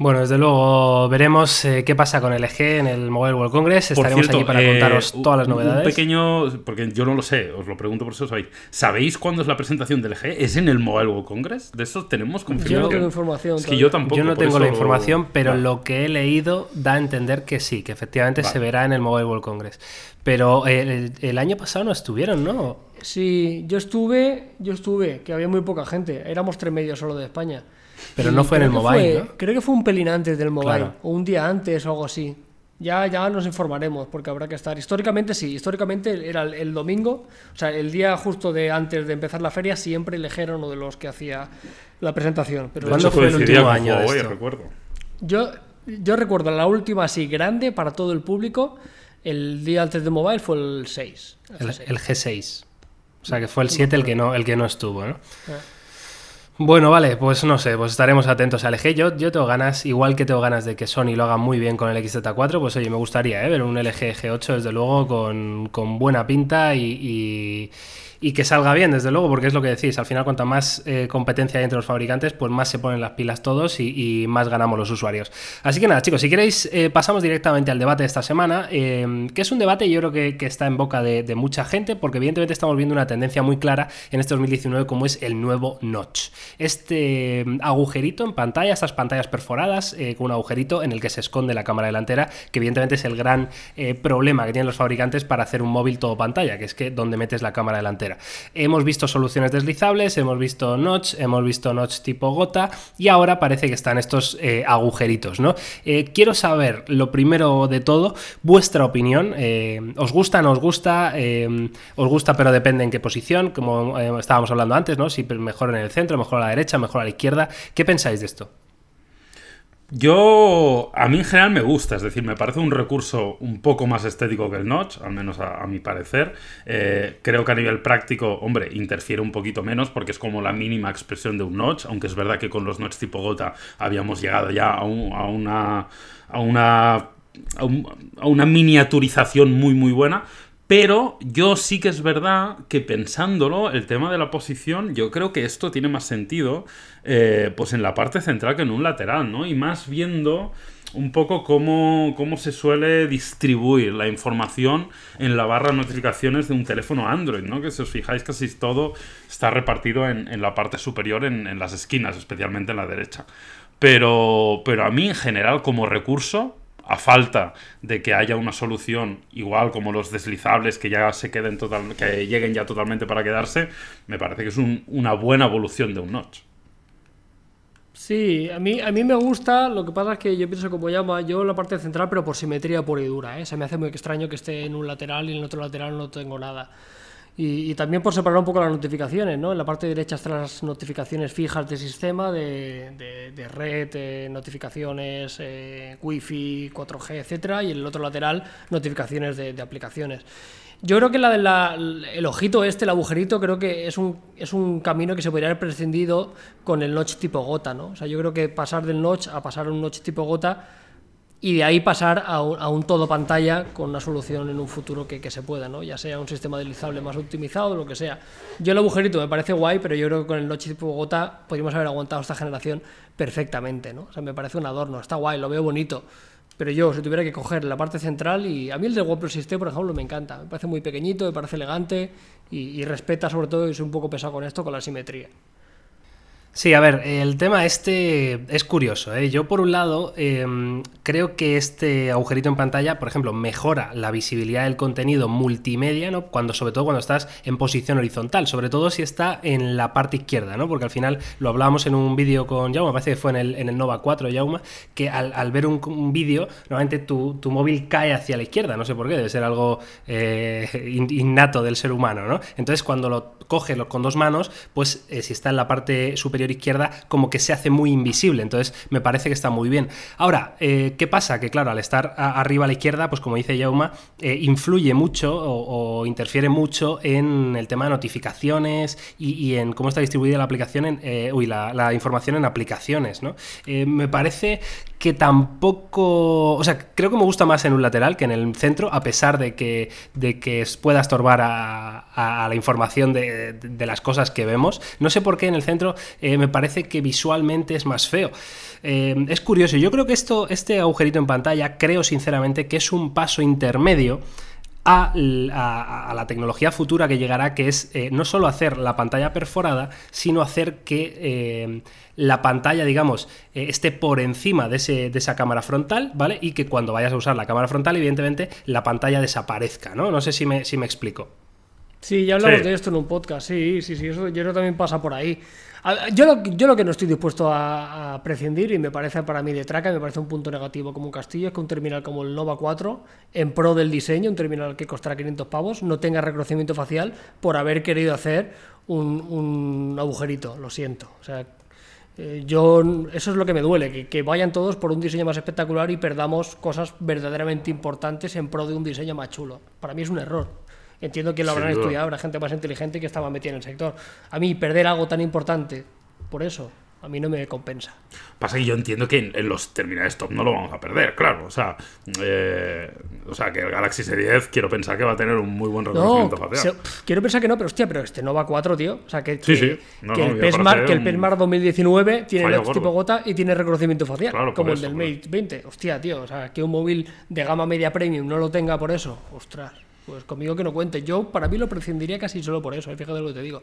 S3: Bueno, desde luego veremos eh, qué pasa con LG en el Mobile World Congress. Estaremos
S4: cierto,
S3: aquí para
S4: eh,
S3: contaros todas las novedades.
S4: Un pequeño, porque yo no lo sé, os lo pregunto por si lo sabéis. ¿Sabéis cuándo es la presentación del LG? ¿Es en el Mobile World Congress? De eso tenemos confirmado.
S5: Yo no tengo información.
S4: Es que yo tampoco.
S3: Yo no tengo la
S4: eso-
S3: información, pero
S4: Vale.
S3: lo que he leído da a entender que sí, que efectivamente
S4: Vale.
S3: se verá en el Mobile World Congress. Pero eh, el, el año pasado no estuvieron, ¿no?
S5: Sí, yo estuve, yo estuve, que había muy poca gente, éramos tres medios solo de España.
S3: Pero
S5: Y
S3: no fue en el mobile,
S5: fue-
S3: ¿no?
S5: Creo que fue un pelín antes del mobile,
S3: Claro.
S5: o un día antes o algo así. Ya, ya nos informaremos, porque habrá que estar. Históricamente sí, históricamente era el, el domingo, o sea, el día justo de antes de empezar la feria, siempre el LG era uno de los que hacía la presentación. Pero
S4: De
S3: ¿Cuándo
S4: hecho,
S3: fue el último año de esto?
S4: recuerdo.
S5: yo, yo recuerdo la última así grande para todo el público, el día antes del mobile fue el 6.
S3: El, el G6. O sea, que fue el 7 el que no, el que no estuvo, ¿no?
S5: Ah.
S3: Bueno, vale, pues no sé, pues estaremos atentos al LG. Yo, yo tengo ganas, igual que tengo ganas de que Sony lo haga muy bien con el XZ4, pues oye, me gustaría ¿eh? ver un LG G8 desde luego con, con buena pinta y, y- y que salga bien, desde luego, porque es lo que decís, al final cuanta más eh, competencia hay entre los fabricantes, pues más se ponen las pilas todos y, más ganamos los usuarios. Así que nada, chicos, si queréis, eh, pasamos directamente al debate de esta semana, eh, que es un debate yo creo que, está en boca de, de mucha gente, porque evidentemente estamos viendo una tendencia muy clara en este 2019 como es el nuevo notch. Este mm, agujerito en pantalla, estas pantallas perforadas con un agujerito en el que se esconde la cámara delantera, que evidentemente es el gran problema que tienen los fabricantes para hacer un móvil todo pantalla, que es que donde metes la cámara delantera. Hemos visto soluciones deslizables, hemos visto notch, hemos visto notch tipo gota y ahora parece que están estos eh, agujeritos, ¿no? Eh, quiero saber, lo primero de todo, vuestra opinión. eh, ¿Os gusta, no os gusta? ¿Os gusta pero depende en qué posición? Como estábamos hablando antes, ¿no? Si mejor en el centro, mejor a la derecha, mejor a la izquierda. ¿Qué pensáis de esto?
S4: Yo, a mí en general me gusta, es decir, me parece un recurso un poco más estético que el notch, al menos a, mi parecer. Eh, creo que a nivel práctico, hombre, interfiere un poquito menos porque es como la mínima expresión de un notch, aunque es verdad que con los notch tipo gota habíamos llegado ya a, un- a una... A una a, un- a una miniaturización muy muy buena, pero yo sí que es verdad que pensándolo, el tema de la posición, yo creo que esto tiene más sentido eh, pues en la parte central que en un lateral, ¿no? Y más viendo un poco cómo, cómo se suele distribuir la información en la barra de notificaciones de un teléfono Android, ¿no? Que si os fijáis casi todo está repartido en, en la parte superior, en, en las esquinas, especialmente en la derecha. Pero, pero a mí en general como recurso, a falta de que haya una solución igual como los deslizables que ya se queden total, que lleguen ya totalmente para quedarse, me parece que es un- una buena evolución de un notch.
S5: Sí, a mí, a mí me gusta, lo que pasa es que yo pienso como llama, yo la parte central, pero por simetría pura y dura, ¿eh? Se me hace muy extraño que esté en un lateral y en el otro lateral no tengo nada. Y, también por separar un poco las notificaciones, ¿no? En la parte derecha están las notificaciones fijas del sistema, de, de, red, eh, notificaciones eh, Wi-Fi, 4G, etcétera, y en el otro lateral notificaciones de, aplicaciones. Yo creo que la, el ojito este, el agujerito, creo que es un, es un camino que se podría haber prescindido con el notch tipo gota, ¿no? O sea, yo creo que pasar del notch a pasar a un notch tipo gota y de ahí pasar a un, todo pantalla con una solución en un futuro que, se pueda, ¿no? ya sea un sistema deslizable más optimizado lo que sea. Yo el agujerito me parece guay, pero yo creo que con el Notch tipo gota podríamos haber aguantado esta generación perfectamente. ¿no? O sea, me parece un adorno, está guay, lo veo bonito. Pero yo, si tuviera que coger la parte central, y a mí el de OnePlus 6T, por ejemplo, me encanta. Me parece muy pequeñito, me parece elegante y, y respeta sobre todo, y soy un poco pesado con esto, con la simetría.
S3: Sí, a ver, el tema este es curioso. ¿eh? Yo, por un lado, em, creo que este agujerito en pantalla, por ejemplo, mejora la visibilidad del contenido multimedia, ¿no? Cuando, sobre todo cuando estás en posición horizontal, sobre todo si está en la parte izquierda, ¿no? Porque al final lo hablábamos en un vídeo con Jauma, parece que fue en el, en el Nova 4, Jauma, que al, ver un, vídeo, normalmente tu, móvil cae hacia la izquierda, no sé por qué, debe ser algo eh, innato del ser humano, ¿no? Entonces, cuando lo coges con dos manos, pues eh, si está en la parte superior izquierda como que se hace muy invisible, entonces me parece que está muy bien. Ahora, eh, ¿qué pasa? Que claro, al estar arriba a la izquierda, pues como dice Yauma, eh, influye mucho o, interfiere mucho en el tema de notificaciones y, en cómo está distribuida la aplicación, en, eh, uy, la, información en aplicaciones, ¿no? me parece que tampoco, o sea, creo que me gusta más en un lateral que en el centro, a pesar de que, de que pueda estorbar a, la información de, las cosas que vemos. No sé por qué en el centro me parece que visualmente es más feo. Eh, es curioso, yo creo que esto, este agujerito en pantalla, creo sinceramente que es un paso intermedio a, la tecnología futura que llegará, que es eh, no solo hacer la pantalla perforada, sino hacer que eh, la pantalla, digamos, esté por encima de, ese, de, esa cámara frontal, ¿vale? Y que cuando vayas a usar la cámara frontal, evidentemente, la pantalla desaparezca, ¿no? No sé si me, si me explico.
S5: Sí, ya hablamos de esto en un podcast, sí, sí, sí, eso yo creo que también pasa por ahí. Yo lo, yo lo que no estoy dispuesto a, prescindir, y me parece para mí de traca, me parece un punto negativo como un castillo, es que un terminal como el Nova 4, en pro del diseño, un terminal que costará 500 pavos, no tenga reconocimiento facial por haber querido hacer un, agujerito, lo siento. O sea, eh, yo, eso es lo que me duele, que, que, vayan todos por un diseño más espectacular y perdamos cosas verdaderamente importantes en pro de un diseño más chulo. Para mí es un error. Entiendo que lo habrán estudiado, habrá gente más inteligente que estaba metida en el sector. A mí, perder algo tan importante por eso, a mí no me compensa.
S4: Pasa que yo entiendo que en, los terminales top no lo vamos a perder, claro. O sea, eh, o sea, que el Galaxy S10 quiero pensar que va a tener un muy buen reconocimiento facial.
S5: quiero pensar que no, pero hostia, pero este Nova 4, tío. O sea, que, que, el, PESMAR, que el PESMAR 2019 tiene el tipo gota y tiene reconocimiento facial, como el del Mate 20. Hostia, tío. O sea, que un móvil de gama media premium no lo tenga por eso. Ostras. Pues conmigo que no cuente. Yo, para mí, lo prescindiría casi solo por eso, ¿eh? fíjate lo que te digo.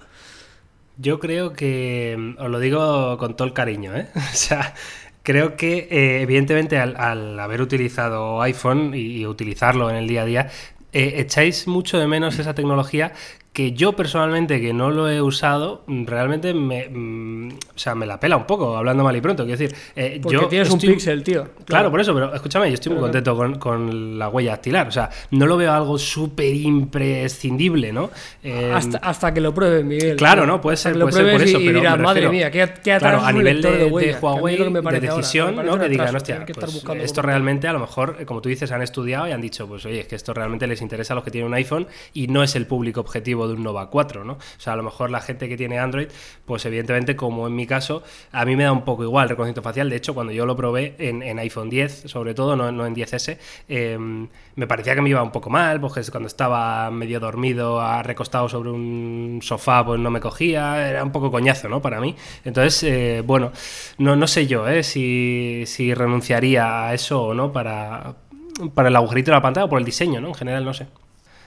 S3: Yo creo que, mm, os lo digo con todo el cariño, ¿eh? o sea, creo que eh, evidentemente al, haber utilizado iPhone y, utilizarlo en el día a día, eh, echáis mucho de menos esa tecnología que yo personalmente, que no lo he usado, realmente me, mm, o sea, me la pela un poco, hablando mal y pronto. Quiero decir,
S5: eh, Porque yo tienes un pixel, tío.
S3: Claro. por eso, pero escúchame, yo estoy muy contento con, la huella dactilar. O sea, no lo veo algo súper imprescindible, ¿no?
S5: Eh, hasta, que lo pruebes, Miguel.
S3: Claro, ¿no? Puede ser, puede ser por eso. pero
S5: dirás, madre mía, ¿qué, qué
S3: claro, a nivel de, Huawei, de decisión, ¿no? Que digan, hostia, pues, esto realmente, a lo mejor, como tú dices, han estudiado y han dicho, pues oye, es que esto realmente les interesa a los que tienen un iPhone y no es el público objetivo de un Nova 4, ¿no? O sea, a lo mejor la gente que tiene Android, pues evidentemente, como en mi caso, a mí me da un poco igual el reconocimiento facial. De hecho, cuando yo lo probé en, iPhone 10, sobre todo, no, en 10S, em, me parecía que me iba un poco mal, porque cuando estaba medio dormido, recostado sobre un sofá, pues no me cogía, era un poco coñazo, ¿no? Para mí. Entonces, eh, bueno, no, no sé yo, ¿eh? Si, si renunciaría a eso o no para, para el agujerito de la pantalla o por el diseño, ¿no? En general, no sé.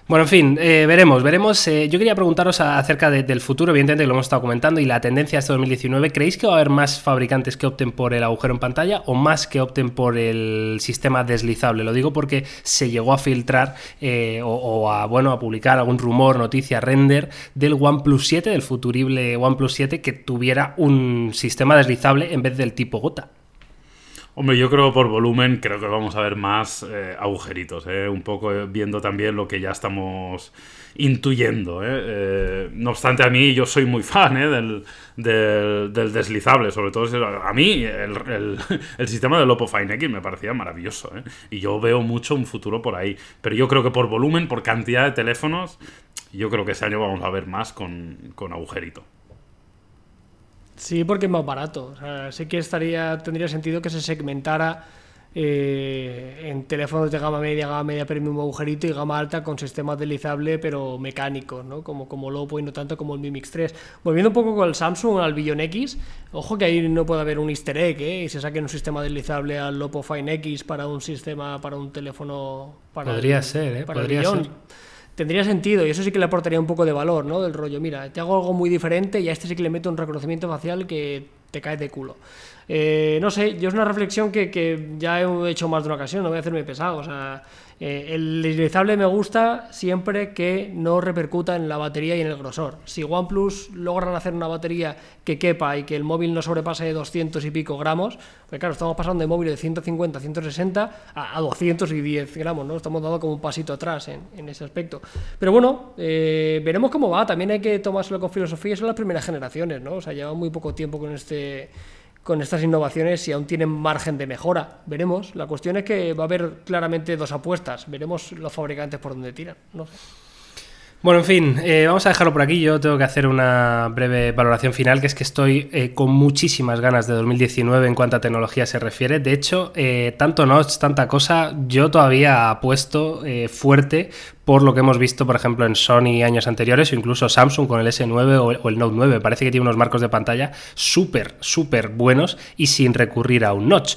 S3: Bueno, en fin, eh, veremos, veremos. Eh, yo quería preguntaros acerca del futuro, evidentemente que lo hemos estado comentando, y la tendencia este 2019. ¿Creéis que va a haber más fabricantes que opten por el agujero en pantalla o más que opten por el sistema deslizable? Lo digo porque se llegó a filtrar eh, o, a, bueno, a publicar algún rumor, noticia, render del OnePlus 7, del futurible OnePlus 7, que tuviera un sistema deslizable en vez del tipo gota.
S4: Hombre, yo creo por volumen, creo que vamos a ver más eh, agujeritos, eh, un poco eh, viendo también lo que ya estamos intuyendo. eh. No obstante, a mí yo soy muy fan del, del- deslizable, sobre todo a mí el, el- el sistema del Oppo Fine X me parecía maravilloso y yo veo mucho un futuro por ahí. Pero yo creo que por volumen, por cantidad de teléfonos, yo creo que ese año vamos a ver más con, con agujerito.
S5: Sí, porque es más barato. O sea, sí que estaría, tendría sentido que se segmentara eh, en teléfonos de gama media, gama media premium agujerito y gama alta con sistemas deslizable pero mecánicos, ¿no? Como, como el Oppo y no tanto como el Mi Mix 3. Volviendo un poco con el Samsung al Billion X, ojo que ahí no puede haber un easter egg, ¿eh? Y se saquen un sistema deslizable al Oppo Fine X para un sistema, para un teléfono... Para
S3: Podría
S5: el-
S3: ser, ¿eh?
S5: para
S3: Podría ser.
S5: Tendría sentido y eso sí que le aportaría un poco de valor, ¿no? Del rollo, mira, te hago algo muy diferente y a este sí que le meto un reconocimiento facial que te cae de culo. Eh, no sé, yo es una reflexión que, que ya he hecho más de una ocasión, no voy a hacerme pesado. O sea, eh, el deslizable me gusta siempre que no repercuta en la batería y en el grosor. Si OnePlus logran hacer una batería que quepa y que el móvil no sobrepase de 200 y pico gramos, pues claro, estamos pasando de móviles de 150, 160 a, a 210 gramos, ¿no? Estamos dando como un pasito atrás en, en ese aspecto. Pero bueno, eh, veremos cómo va. También hay que tomárselo con filosofía, son las primeras generaciones, ¿no? O sea, llevan muy poco tiempo con este con estas innovaciones y aún tienen margen de mejora. Veremos. La cuestión es que va a haber claramente dos apuestas. Veremos los fabricantes por dónde tiran. No sé.
S3: Bueno, en fin, eh, vamos a dejarlo por aquí. Yo tengo que hacer una breve valoración final, que es que estoy eh, con muchísimas ganas de 2019 en cuanto a tecnología se refiere. De hecho, eh, tanto notch, tanta cosa, yo todavía apuesto fuerte por lo que hemos visto, por ejemplo, en Sony años anteriores o incluso Samsung con el S9 o el, o el Note 9. Parece que tiene unos marcos de pantalla súper, súper buenos y sin recurrir a un notch.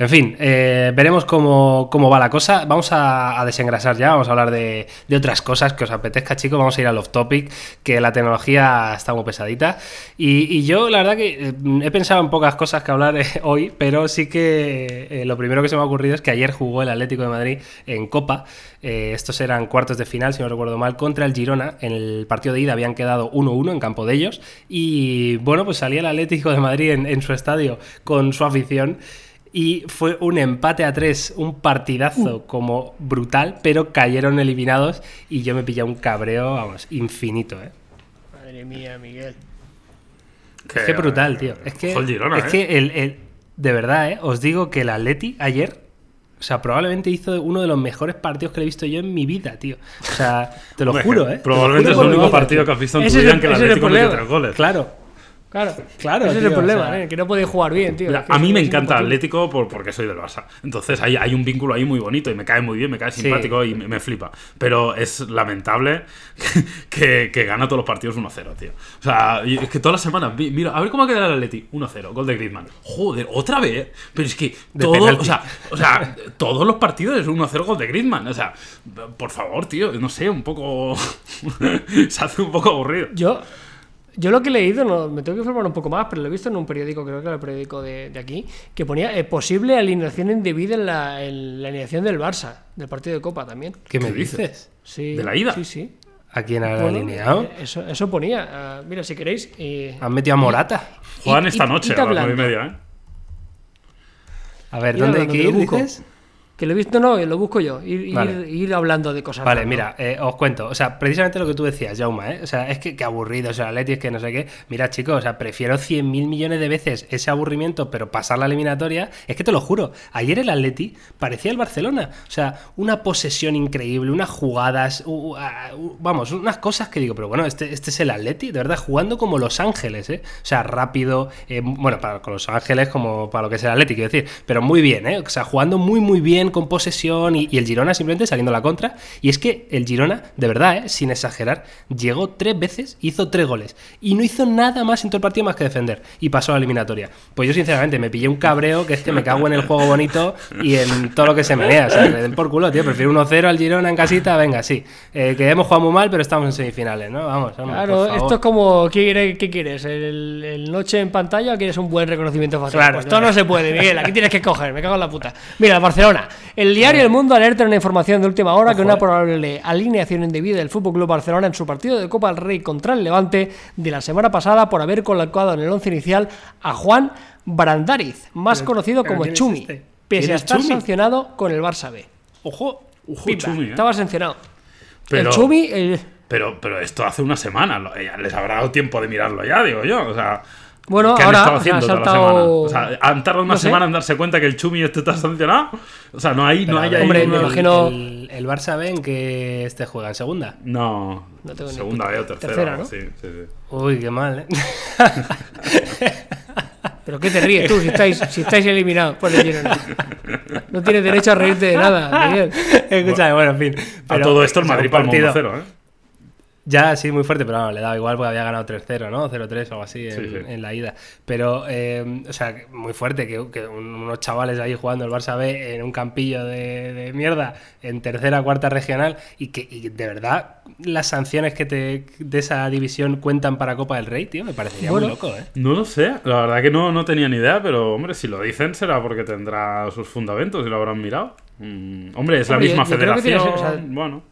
S3: En fin, eh, veremos cómo, cómo va la cosa. Vamos a, desengrasar ya, vamos a hablar de, otras cosas que os apetezca, chicos. Vamos a ir al off topic, que la tecnología está muy pesadita. Y, yo, la verdad, que eh, he pensado en pocas cosas que hablar eh, hoy, pero sí que lo primero que se me ha ocurrido es que ayer jugó el Atlético de Madrid en Copa. Estos eran cuartos de final, si no recuerdo mal, contra el Girona. En el partido de ida habían quedado 1-1 en campo de ellos. Y bueno, pues salía el Atlético de Madrid en su estadio con su afición. Y fue un empate a tres, un partidazo como brutal, pero cayeron eliminados y yo me pillé un cabreo, vamos, infinito, ¿eh?
S5: Madre mía, Miguel.
S3: Es que brutal, tío. Es que,
S4: Girona,
S3: es
S4: ¿eh?
S3: que el, el- de verdad, ¿eh? Os digo que el Atleti ayer, o sea, probablemente hizo uno de los mejores partidos que le he visto yo en mi vida, tío. O sea, te lo juro, ¿eh?
S4: Probablemente es el único
S3: vida,
S4: partido
S3: tío.
S4: que has visto en tu vida en que el Atlético metió tres goles.
S3: Claro,
S5: Claro,
S3: Claro,
S5: Ese es el problema,
S3: o sea-
S5: ¿eh? que no podéis jugar bien, tío.
S4: A mí me encanta
S5: imposible.
S4: Atlético por- porque soy del Barça. Entonces hay, hay un vínculo ahí muy bonito y me cae muy bien, me cae
S3: Sí.
S4: simpático y me, me flipa. Pero es lamentable que, que gana todos los partidos 1-0, tío. O sea, es que todas las semanas, mira, a ver cómo queda el Atleti. 1-0, gol de Griezmann. Joder, otra vez. Pero es que todo,
S3: penalti.
S4: o sea, o sea, todos los partidos es 1-0 gol de Griezmann. O sea, por favor, tío, no sé, un poco... Se hace un poco aburrido.
S5: Yo, yo lo que he leído, no, me tengo que informar un poco más, pero lo he visto en un periódico, creo que era el periódico de, de aquí, que ponía eh, posible alineación indebida en la, en la alineación del Barça, del partido de Copa también.
S3: ¿qué me
S4: ¿Qué dices?
S3: dices?
S5: Sí,
S4: ¿De la ida?
S5: Sí, sí.
S3: ¿A quién ha
S5: Bueno,
S3: alineado?
S5: eh, Eso, eso ponía. Ah, mira, si queréis. eh,
S3: Han metido a Morata.
S4: Juegan esta
S5: y-
S4: noche a las 9 y media, ¿eh?
S3: A ver, ¿dónde hay que ir,
S5: busco.
S3: dices?
S5: Que lo he visto, no, lo busco yo. Ir, ir-
S3: Vale.
S5: ir hablando de cosas.
S3: Vale, mira, eh, os cuento. O sea, precisamente lo que tú decías, Jauma, ¿eh? O sea, es que, que aburrido, o sea, Atleti es que no sé qué. Mira, chicos, o sea, prefiero 100.000 millones de veces ese aburrimiento, pero pasar la eliminatoria. Es que te lo juro, ayer el Atleti parecía el Barcelona. O sea, una posesión increíble, unas jugadas, u- u- a- u- vamos, unas cosas que digo, pero bueno, este, este es el Atleti, de verdad, jugando como Los Ángeles, ¿eh? O sea, rápido, eh, bueno, para con Los Ángeles como para lo que es el Atleti, quiero decir, pero muy bien, ¿eh? O sea, jugando muy, muy bien, con posesión y, y el Girona simplemente saliendo a la contra. Y es que el Girona, de verdad, ¿eh? sin exagerar, llegó tres veces, hizo tres goles. Y no hizo nada más en todo el partido más que defender. Y pasó a la eliminatoria. Pues yo, sinceramente, me pillé un cabreo que es que me cago en el juego bonito y en todo lo que se menea. O sea, le den por culo, tío. Prefiero 1-0 al Girona en casita, venga, sí. Eh, que hemos jugado muy mal, pero estamos en semifinales, ¿no? Vamos, hombre,
S5: Claro,
S3: por favor.
S5: esto es como, ¿qué, qué quieres? ¿El, el noche en pantalla o quieres un buen reconocimiento facial?
S3: Claro,
S5: pues todo no se puede, Miguel, aquí tienes que escoger, me cago en la puta. Mira, Barcelona. El diario El Mundo alerta en una información de última hora que
S3: Ojo,
S5: una
S3: eh.
S5: probable alineación indebida del FC Club Barcelona en su partido de Copa del Rey contra el Levante de la semana pasada por haber colocado en el once inicial a Juan Brandariz, más
S3: Pero-
S5: conocido
S3: pero
S5: como
S3: ¿quién es
S5: Chumi.
S3: este?
S5: pese
S3: ¿Quién
S5: a
S3: es
S5: estar
S3: Chumi?
S5: sancionado con el Barça B.
S3: Ojo.
S5: Pimba,
S4: Chumi, ¿eh?
S5: Estaba sancionado.
S4: Pero-
S5: El Chumi, el-
S4: Pero, pero esto hace una semana. les habrá dado tiempo de mirarlo ya, digo yo. O sea,
S5: Bueno,
S4: ¿qué han
S5: ahora
S4: estado
S5: o sea,
S4: haciendo
S5: ha
S4: toda la
S5: saltado-
S4: semana? O sea, ¿han tardado una
S5: No sé.
S4: semana en darse cuenta que el Chumi este está sancionado? O sea, no hay, no hay
S3: a
S4: ahí
S5: Hombre,
S4: una-
S5: me imagino-
S3: El, el Barça B en que este juega en segunda.
S4: No,
S5: No tengo ni
S4: segunda
S5: puta-
S4: B o tercera.
S5: tercera, ¿no?
S4: Sí, sí, sí.
S3: Uy, qué mal, ¿eh?
S5: ¿Pero qué te ríes tú si estáis, si estáis eliminados por el Girona? No tienes derecho a reírte de nada, Miguel.
S3: Escúchame, bueno, en fin.
S4: A
S3: Pero,
S4: todo esto el
S3: o sea,
S4: Madrid palmó
S3: partido-
S4: 1-0, ¿eh?
S3: Ya, sí, muy fuerte, pero no, le daba igual porque había ganado 3-0, ¿no? 0-3 o algo así en,
S4: Sí, sí.
S3: en la ida. Pero, eh, o sea, muy fuerte que, que un- unos chavales ahí jugando el Barça B en un campillo de, de mierda en tercera, cuarta regional y que y de verdad las sanciones que te de esa división cuentan para Copa del Rey, tío, me parecería
S5: Bueno.
S3: muy loco, ¿eh?
S4: No lo sé, la verdad que no, no tenía ni idea, pero hombre, si lo dicen será porque tendrá sus fundamentos y lo habrán mirado. Mm, hombre, es la
S5: Hombre,
S4: misma
S5: yo
S4: federación.
S5: o sea,
S4: bueno,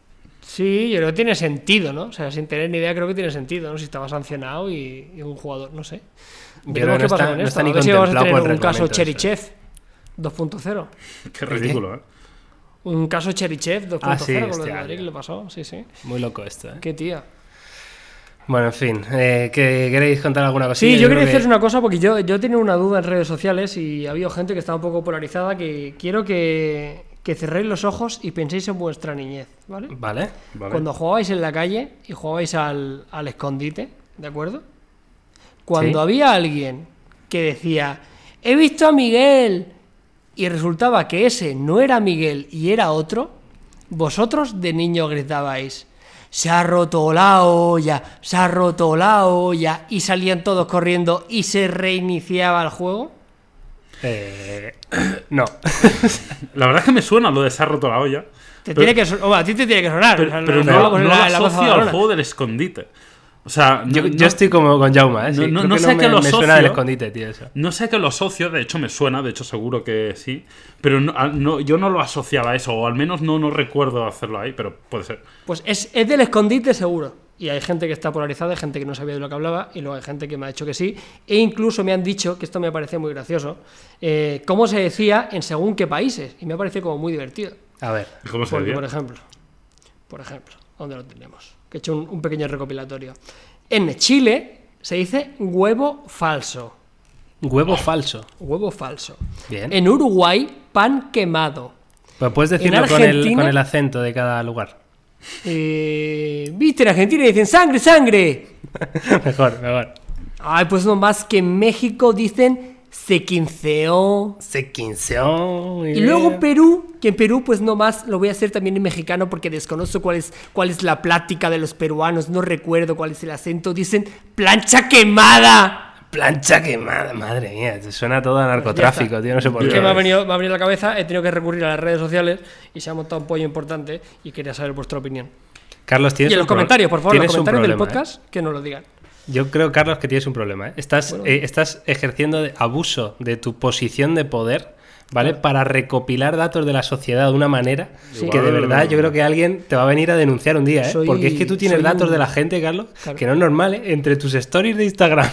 S5: Sí, yo creo que tiene sentido, ¿no? O sea, sin tener ni idea, creo que tiene sentido, ¿no? Si estaba sancionado y, y un jugador, no sé.
S3: Yo creo que
S5: qué
S3: no está- no está ni
S5: a ver si vamos a tener un caso Cherichev 2.0.
S4: qué ridículo, ¿eh?
S5: Un caso Cherichev 2.0
S3: Ah, sí,
S5: con lo de Madrid que le pasó. Sí, sí.
S3: Muy loco esto, ¿eh?
S5: Qué tía.
S3: Bueno, en fin, eh, ¿qué- ¿queréis contar alguna cosilla?
S5: Sí, yo quería
S3: creo que-
S5: decir una cosa porque yo, yo tenía una duda en redes sociales y ha habido gente que estaba un poco polarizada que quiero que, que cerréis los ojos y penséis en vuestra niñez, ¿vale?
S3: Vale.
S4: Vale.
S5: Cuando jugabais en la calle y jugabais al, al escondite, ¿de acuerdo? Cuando
S3: Sí.
S5: había alguien que decía, he visto a Miguel, y resultaba que ese no era Miguel y era otro, vosotros de niño gritabais, se ha roto la olla, se ha roto la olla, y salían todos corriendo y se reiniciaba el juego.
S3: Eh, no.
S4: La verdad es que me suena lo de se ha roto la olla.
S5: Te
S4: Pero-
S5: tiene que hombre, a ti te tiene que sonar.
S4: Pero,
S5: o sea,
S4: pero
S5: no-
S4: no,
S5: la- la
S4: asocio al juego del escondite. O sea, no,
S3: Yo,
S4: no-
S3: yo estoy como con Jauma, ¿eh? Sí,
S4: No-
S3: que
S4: sé
S3: me,
S4: que lo
S3: me suena
S4: asocio.
S3: del escondite, tío, eso.
S4: no sé que lo asocio, de hecho me suena, de hecho seguro que sí, pero no, a- no- yo no lo asociaba a eso, o al menos no, no recuerdo hacerlo ahí, pero puede ser.
S5: Pues es, es del escondite seguro. Y hay gente que está polarizada, hay gente que no sabía de lo que hablaba, y luego hay gente que me ha dicho que sí. E incluso me han dicho, que esto me parece muy gracioso, eh, cómo se decía en según qué países. Y me ha parecido como muy divertido.
S3: A ver.
S4: ¿Cómo se
S5: Porque, por ejemplo, por ejemplo, ¿dónde lo tenemos? Que he hecho un, un pequeño recopilatorio. En Chile se dice huevo falso.
S3: Huevo falso.
S5: Huevo falso.
S3: Bien.
S5: En Uruguay, pan quemado.
S3: Pues puedes decirlo con el, con el acento de cada lugar.
S5: Eh, ¿Viste? En Argentina dicen sangre, sangre.
S3: mejor, mejor.
S5: Ay, pues no más que en México dicen se quinceó.
S3: Se quinceó.
S5: Y luego. Perú, que en Perú pues no más lo voy a hacer también en mexicano porque desconozco cuál es, cuál es la plática de los peruanos, no recuerdo cuál es el acento, dicen plancha quemada.
S3: Plancha quemada, madre mía. Te suena todo a narcotráfico, tío. No sé por
S5: Es
S3: qué.
S5: que me ha, venido, me ha venido a la cabeza, he tenido que recurrir a las redes sociales y se ha montado un pollo importante y quería saber vuestra opinión.
S3: Carlos,
S5: Y
S3: tienes
S5: en
S3: un
S5: los comentarios, por favor, en los comentarios del
S3: ¿eh?
S5: podcast, que nos lo digan.
S3: Yo creo, Carlos, que tienes un problema. ¿eh? Estás,
S5: Bueno.
S3: eh, estás ejerciendo de abuso de tu posición de poder, ¿vale? Para recopilar datos de la sociedad de una manera
S5: Sí.
S3: que de verdad yo creo que alguien te va a venir a denunciar un día, ¿eh?
S5: Soy-
S3: Porque es que tú tienes datos
S5: un-
S3: de la gente, Carlos,
S5: Claro.
S3: que no es normal, ¿eh? Entre tus stories de Instagram.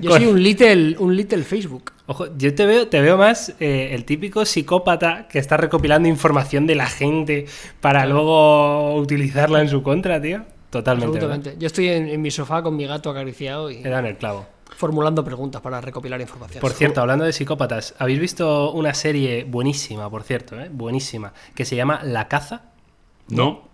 S5: Yo
S3: con-
S5: soy un little, un little Facebook.
S3: Ojo, yo te veo, te veo más eh, el típico psicópata que está recopilando información de la gente para luego utilizarla en su contra, tío. Totalmente. ¿verdad?
S5: Absolutamente. Yo estoy en, en mi sofá con mi gato acariciado y
S3: Te dan el clavo.
S5: formulando preguntas para recopilar información.
S3: Por cierto, hablando de psicópatas, ¿habéis visto una serie buenísima, por cierto, eh? buenísima, que se llama La Caza?
S4: No.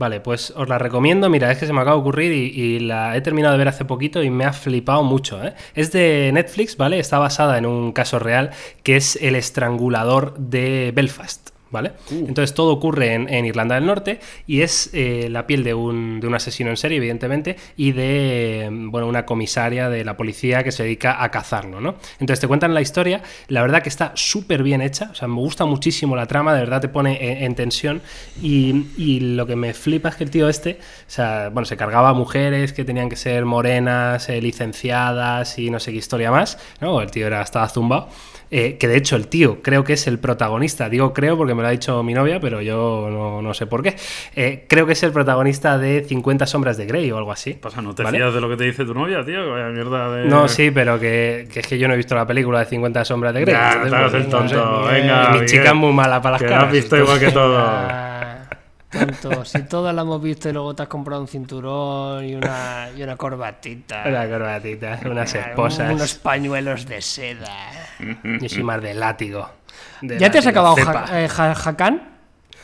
S3: Vale, pues os la recomiendo. Mira, es que se me acaba de ocurrir y, la he terminado de ver hace poquito y me ha flipado mucho. ¿eh? Es de Netflix, ¿vale? Está basada en un caso real que es el estrangulador de Belfast. ¿Vale? Entonces todo ocurre en, en Irlanda del Norte y es eh, la piel de un, de un asesino en serie, evidentemente, y de bueno, una comisaria de la policía que se dedica a cazarlo, ¿no? Entonces te cuentan la historia, la verdad que está súper bien hecha, o sea, me gusta muchísimo la trama, de verdad te pone en, en tensión y, y lo que me flipa es que el tío este, o sea, bueno, se cargaba a mujeres que tenían que ser morenas, eh, licenciadas y no sé qué historia más, ¿no? El tío era, estaba zumbado. Eh, que de hecho el tío creo que es el protagonista, digo creo porque me lo ha dicho mi novia, pero yo no, no sé por qué. Eh, creo que es el protagonista de 50 sombras de Grey o algo así.
S4: Pasa, ¿no te
S3: ¿Vale?
S4: fías de lo que te dice tu novia, tío? Que vaya mierda de...
S3: No, sí, pero que, que es que yo no he visto la película de 50 sombras de Grey.
S4: Ya,
S3: entonces,
S4: hagas
S3: pues,
S4: el
S3: no sé.
S4: tonto. Venga,
S3: mi
S4: Miguel,
S3: chica es muy mala para las
S4: que
S3: caras.
S4: has visto
S3: entonces-
S4: igual que todo.
S5: Tonto, si todas la hemos visto y luego te has comprado un cinturón y una, y una corbatita.
S3: Una corbatita, unas esposas.
S5: Unos pañuelos de seda.
S3: Yo soy más de látigo. De
S5: ¿Ya te has
S3: látigo,
S5: acabado
S3: cepa.
S5: Ja- eh, Ja- Hakan?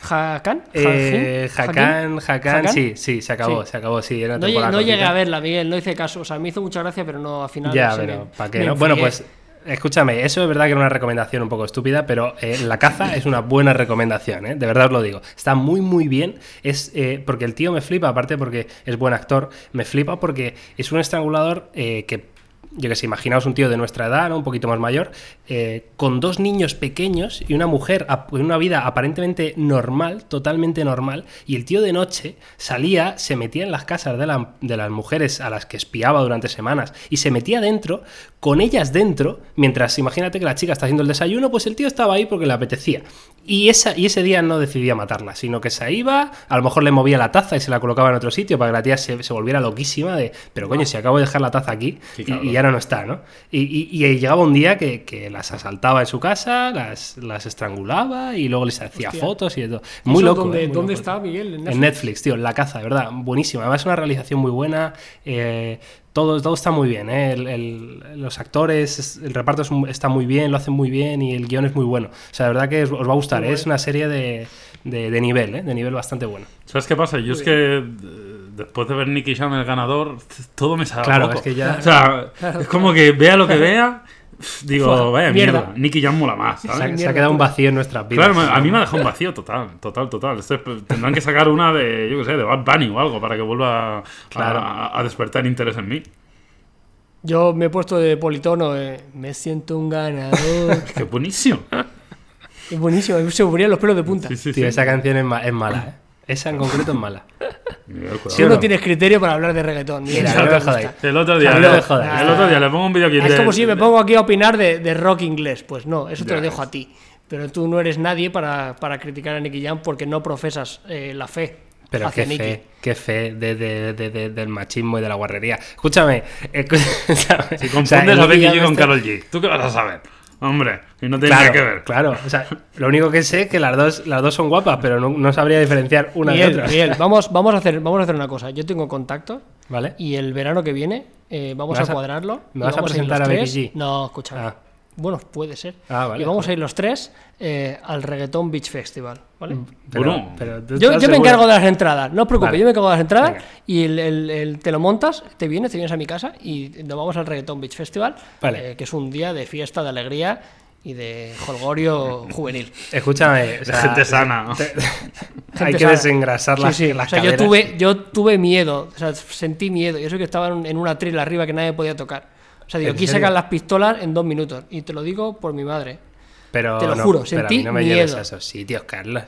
S5: ¿Hakan?
S3: Eh. Hakan, Hakan,
S5: ¿Hakan?
S3: sí, sí, se acabó,
S5: Sí.
S3: se acabó, sí. Era
S5: No, no llegué a verla, Miguel, no hice caso. O sea, me hizo mucha gracia, pero no al final.
S3: Ya,
S5: no sé,
S3: pero ¿para qué no? Bueno, pues escúchame, eso es verdad que era una recomendación un poco estúpida, pero eh, La caza es una buena recomendación, ¿eh? de verdad os lo digo. Está muy, muy bien. Es eh, porque el tío me flipa, aparte porque es buen actor, me flipa porque es un estrangulador que. Yo que sé, imaginaos un tío de nuestra edad, ¿no? un poquito más mayor, eh, con dos niños pequeños y una mujer en una vida aparentemente normal, totalmente normal, y el tío de noche salía, se metía en las casas de, la- de las mujeres a las que espiaba durante semanas y se metía dentro, con ellas dentro, mientras imagínate que la chica está haciendo el desayuno, pues el tío estaba ahí porque le apetecía. Y, esa, y ese día no decidía matarla, sino que se iba, a lo mejor le movía la taza y se la colocaba en otro sitio para que la tía se, se volviera loquísima de, pero coño, si acabo de dejar la taza aquí y, y ahora no está, ¿no? Y, y- y llegaba un día que, que las asaltaba en su casa, las, las estrangulaba y luego les hacía
S5: Hostia.
S3: fotos y de todo.
S5: ¿Y
S3: Muy loco.
S5: ¿Dónde,
S3: ¿eh? Muy
S5: dónde
S3: loco.
S5: está, Miguel? ¿En
S3: En Netflix, tío, La Caza, de verdad, buenísima. Además, es una realización muy buena. eh, todo, todo está muy bien, ¿eh? El- el- los actores, es- el reparto es está muy bien, lo hacen muy bien y el guion es muy bueno. O sea, de verdad que os, os va a gustar. ¿eh? Es una serie de, de- de nivel, ¿eh? de nivel bastante bueno.
S4: ¿Sabes qué pasa? Yo es que eh, después de ver Nicky Jam el ganador, todo me sale
S3: Claro,
S4: loco.
S3: es que ya-
S4: O sea, es como que vea lo que vea, digo,
S5: Fua,
S4: vaya mierda.
S5: mierda.
S4: Nicky Jam mola más,
S3: Se
S4: ¿sabes?
S3: ha, se ha
S5: mierda
S3: quedado un vacío en nuestras vidas.
S4: Claro, a mí me ha dejado un vacío total, total, total. Esto es- tendrán que sacar una de, yo qué sé, de Bad Bunny o algo para que vuelva a,
S3: Claro.
S4: a- a despertar interés en mí.
S5: Yo me he puesto de politono. eh, me siento un ganador.
S4: ¡Qué buenísimo!
S5: es buenísimo, se me ponían los pelos de punta.
S4: Sí, sí,
S3: Tío,
S4: sí.
S3: esa canción es, ma- es mala, ¿eh? Esa en concreto es mala.
S5: Si
S3: ¿Sí o
S5: uno
S3: no?
S5: tienes criterio para hablar de reggaetón. Mira, no
S3: me jodáis.
S4: El otro día,
S3: A mí no me jodas.
S4: el otro día le pongo un vídeo aquí
S5: Es
S4: de-
S5: como si me pongo aquí a opinar de, de rock inglés. Pues no, eso te lo dejo a ti. Pero tú no eres nadie para, para criticar a Nicky Jam porque no profesas eh, la fe
S3: Pero
S5: hacia
S3: qué
S5: Nicky.
S3: fe, qué fe de, de- de- de- del machismo y de la guarrería. Escúchame. escúchame.
S4: Si
S3: O sea,
S4: confundes a Becky
S3: Nicky
S4: G
S3: Jam
S4: con
S3: este-
S4: Carol G, ¿tú qué vas a saber? Hombre, y no tiene
S3: Claro,
S4: nada que ver.
S3: claro. O sea, lo único que sé es que las dos, las dos son guapas, pero no, no sabría diferenciar una de otra.
S5: Miguel, vamos, vamos, a hacer, vamos a hacer una cosa. Yo tengo contacto
S3: ¿Vale?
S5: y el verano que viene eh, vamos
S3: ¿Me vas
S5: a
S3: a-
S5: cuadrarlo.
S3: me vas a presentar
S5: los
S3: a Becky G?
S5: No, escúchame.
S3: Ah.
S5: Bueno, puede ser.
S3: Ah, vale,
S5: y vamos a ir los tres eh, al Reggaeton Beach Festival. ¿vale?
S3: Pero,
S4: Bueno.
S3: pero
S5: Yo, me encargo de las entradas, no os preocupéis,
S3: Vale.
S5: yo me encargo de las entradas
S3: Venga.
S5: y el, el- el- te lo montas, te vienes, te vienes a mi casa y nos vamos al Reggaeton Beach Festival,
S3: Vale.
S5: eh, que es un día de fiesta, de alegría y de holgorio juvenil.
S3: Escúchame. o sea,
S4: Gente sana.
S3: te- hay que
S5: sana.
S3: desengrasar las,
S5: Sí, sí.
S3: las
S5: O sea, yo tuve, yo tuve miedo, o sea, sentí miedo. Yo sé que estaba en, en una tril arriba que nadie podía tocar. O sea, digo,
S3: ¿En
S5: aquí sacan las pistolas en dos minutos. Y te lo digo por mi madre.
S3: Pero
S5: Te lo
S3: no,
S5: juro,
S3: pero a mí
S5: sentí
S3: no me lleves
S5: miedo.
S3: a esos sitios, Carlos.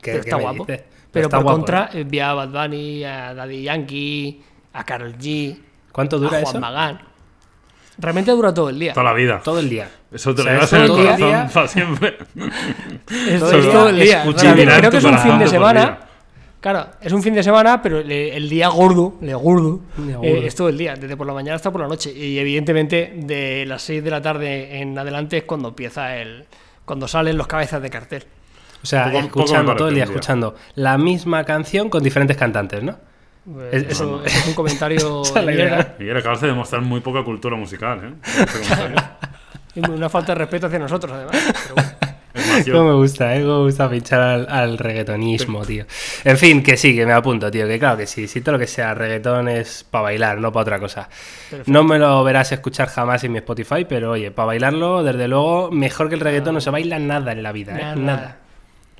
S3: ¿Qué,
S5: Pero
S3: qué
S5: está
S3: me
S5: guapo.
S3: dices?
S5: Pero
S3: está
S5: por
S3: guapo,
S5: contra,
S3: ¿eh?
S5: vi a Bad Bunny, a Daddy Yankee, a Carol G,
S3: ¿Cuánto
S5: a
S3: dura
S5: Juan
S3: eso?
S5: Magán. Realmente dura todo el día.
S4: Toda la vida.
S3: Todo el día.
S4: Eso te lo llevas en el corazón para siempre.
S5: Es
S3: todo
S5: todo,
S3: el día
S5: creo que es un fin de semana. Claro, es un fin de semana, pero le- el día gordo, le gordo,
S3: Le
S5: eh,
S3: gordo.
S5: es todo el día, desde por la mañana hasta por la noche. Y evidentemente de las 6 de la tarde en adelante es cuando empieza el. cuando salen los cabezas de cartel.
S3: O sea,
S4: Poco- poco
S3: escuchando
S4: parece
S3: todo el día, escuchando la misma canción con diferentes cantantes, ¿no?
S5: Pues
S3: Es-
S5: eso, eso es un comentario mierda
S4: Miguel, acabas de demostrar muy poca cultura musical, ¿eh? Este
S5: y una falta de respeto hacia nosotros, además. Pero bueno.
S4: Yo-
S3: Cómo me gusta, ¿eh? Me gusta pinchar al, al reggaetonismo, tío. En fin, que sí, que me apunto, tío. Que claro que sí, si todo lo que sea reggaetón es para bailar, no para otra cosa.
S5: Perfecto.
S3: No me lo verás escuchar jamás en mi Spotify, pero oye, para bailarlo, desde luego, mejor que el reggaetón no se baila nada en la vida, ¿eh?
S5: Nada.
S3: Nada.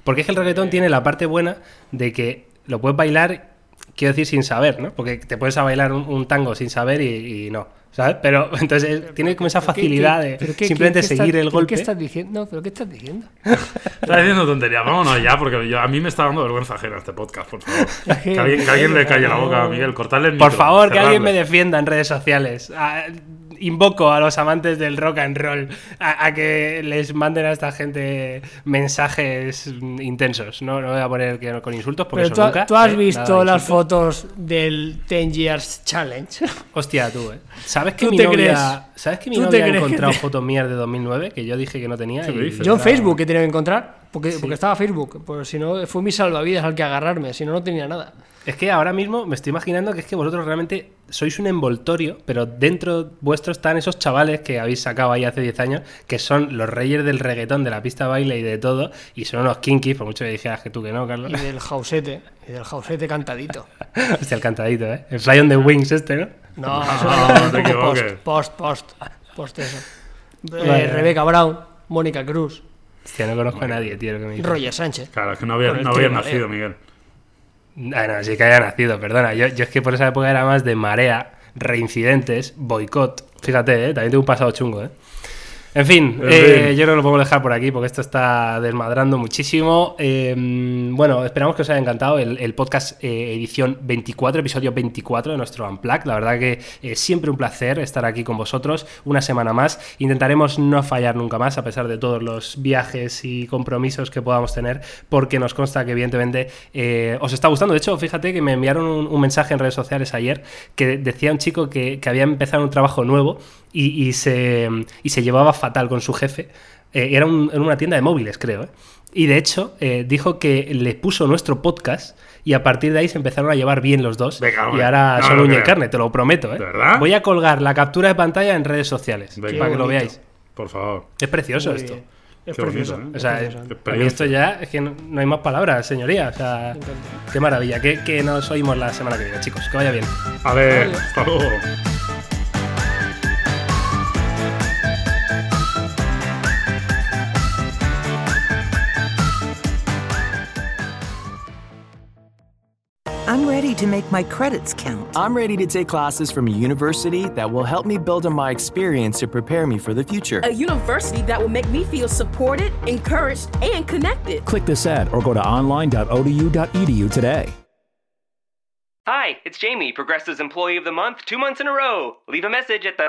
S3: Porque es que el reggaetón tiene la parte buena de que lo puedes bailar, quiero decir, sin saber, ¿no? Porque te puedes a bailar un, un tango sin saber y, y no, ¿sabes? Pero entonces eh, tiene como esa
S5: ¿Pero qué-
S3: facilidad
S5: qué-
S3: de
S5: pero qué-
S3: simplemente
S5: qué- qué
S3: seguir
S5: estás-
S3: el
S5: pero
S3: golpe.
S5: ¿Qué estás diciendo? No, pero ¿qué estás diciendo?
S4: Estás diciendo tonterías, vámonos ya, porque yo- a mí me está dando vergüenza ajena este podcast, por favor.
S5: que-
S4: alguien, que alguien le calle la boca a Miguel, cortarle el
S3: Por
S4: micro,
S3: favor, que alguien me
S4: cerrarle.
S3: defienda en redes sociales. Invoco a los amantes del rock and roll a, a que les manden a esta gente mensajes intensos. No, no voy a poner que- con insultos porque
S5: Pero
S3: eso
S5: tú,
S3: nunca.
S5: tú has
S3: ¿eh?
S5: visto las fotos del 10 Years Challenge.
S3: Hostia, tú, ¿eh? ¿Sabes que
S5: ¿Tú
S3: mi
S5: te
S3: novia,
S5: crees?
S3: ¿sabes que mi
S5: ¿Tú te
S3: novia ha encontrado
S5: te-
S3: fotos mías de 2009 que yo dije que no tenía?
S5: Yo en Facebook he tenido que encontrar, porque, porque estaba Facebook. Pues si no, fue mi salvavidas al que agarrarme, si no, no tenía nada.
S3: Es que ahora mismo me estoy imaginando que es que vosotros realmente sois un envoltorio, pero dentro vuestro están esos chavales que habéis sacado ahí hace 10 años, que son los reyes del reggaetón, de la pista de baile y de todo, y son unos kinkies, por mucho que dijeras que tú que no, Carlos.
S5: Y del jausete, y del jausete cantadito.
S3: Hostia, el cantadito, ¿eh? El Fly on the Wings este, ¿no?
S5: No,
S4: no, no te
S5: post,
S4: equivoques.
S5: post, post, post eso. Eh,
S3: Vale.
S5: Rebeca Brown, Mónica Cruz,
S3: Hostia, no conozco a nadie, tío, lo que me dices.
S5: Roger Sánchez.
S4: Claro, es que no había, no había nacido, Miguel.
S3: Ah, no, sí que haya nacido, perdona. Yo, yo es que por esa época era más de marea, reincidentes, boicot. Fíjate, ¿eh? también tengo un pasado chungo, ¿eh? En fin,
S4: En
S3: eh,
S4: fin.
S3: yo creo que lo podemos dejar por aquí porque esto está desmadrando muchísimo. Eh, bueno, esperamos que os haya encantado el, el podcast eh, edición 24, episodio 24 de nuestro Unplugged. La verdad que eh, siempre un placer estar aquí con vosotros una semana más. Intentaremos no fallar nunca más a pesar de todos los viajes y compromisos que podamos tener porque nos consta que evidentemente os está gustando. De hecho, fíjate que me enviaron un, un mensaje en redes sociales ayer que decía un chico que, que había empezado un trabajo nuevo y, y se, y se llevaba fatal con su jefe. Eh, era un- en una tienda de móviles, creo. ¿eh? Y de hecho, eh, dijo que le puso nuestro podcast y a partir de ahí se empezaron a llevar bien los dos.
S4: Venga,
S3: y ahora
S4: No
S3: son uña y
S4: creo.
S3: carne, te lo prometo. ¿eh?
S4: ¿De verdad?
S3: Voy a colgar la captura de pantalla en redes sociales
S4: Venga.
S3: para que
S5: Qué
S3: lo veáis.
S4: Por favor.
S3: Es precioso
S5: Muy
S3: esto.
S5: bien. Es
S4: Qué bonito,
S5: precioso.
S4: ¿eh?
S3: O
S5: es
S3: sea,
S5: precioso.
S3: a mí esto ya es que no, no hay más palabras, señoría. O sea, qué maravilla. Que, que nos oímos la semana que viene, chicos. Que vaya bien.
S4: A ver, hasta luego.
S6: I'm ready to make my credits count.
S7: I'm ready to take classes from a university that will help me build on my experience to prepare me for the future.
S8: a university that will make me feel supported, encouraged, and connected.
S9: Click this ad or go to online.odu.edu today.
S10: Hi, it's Jamie, Progressive's Employee of the Month, two months in a row. Leave a message at the.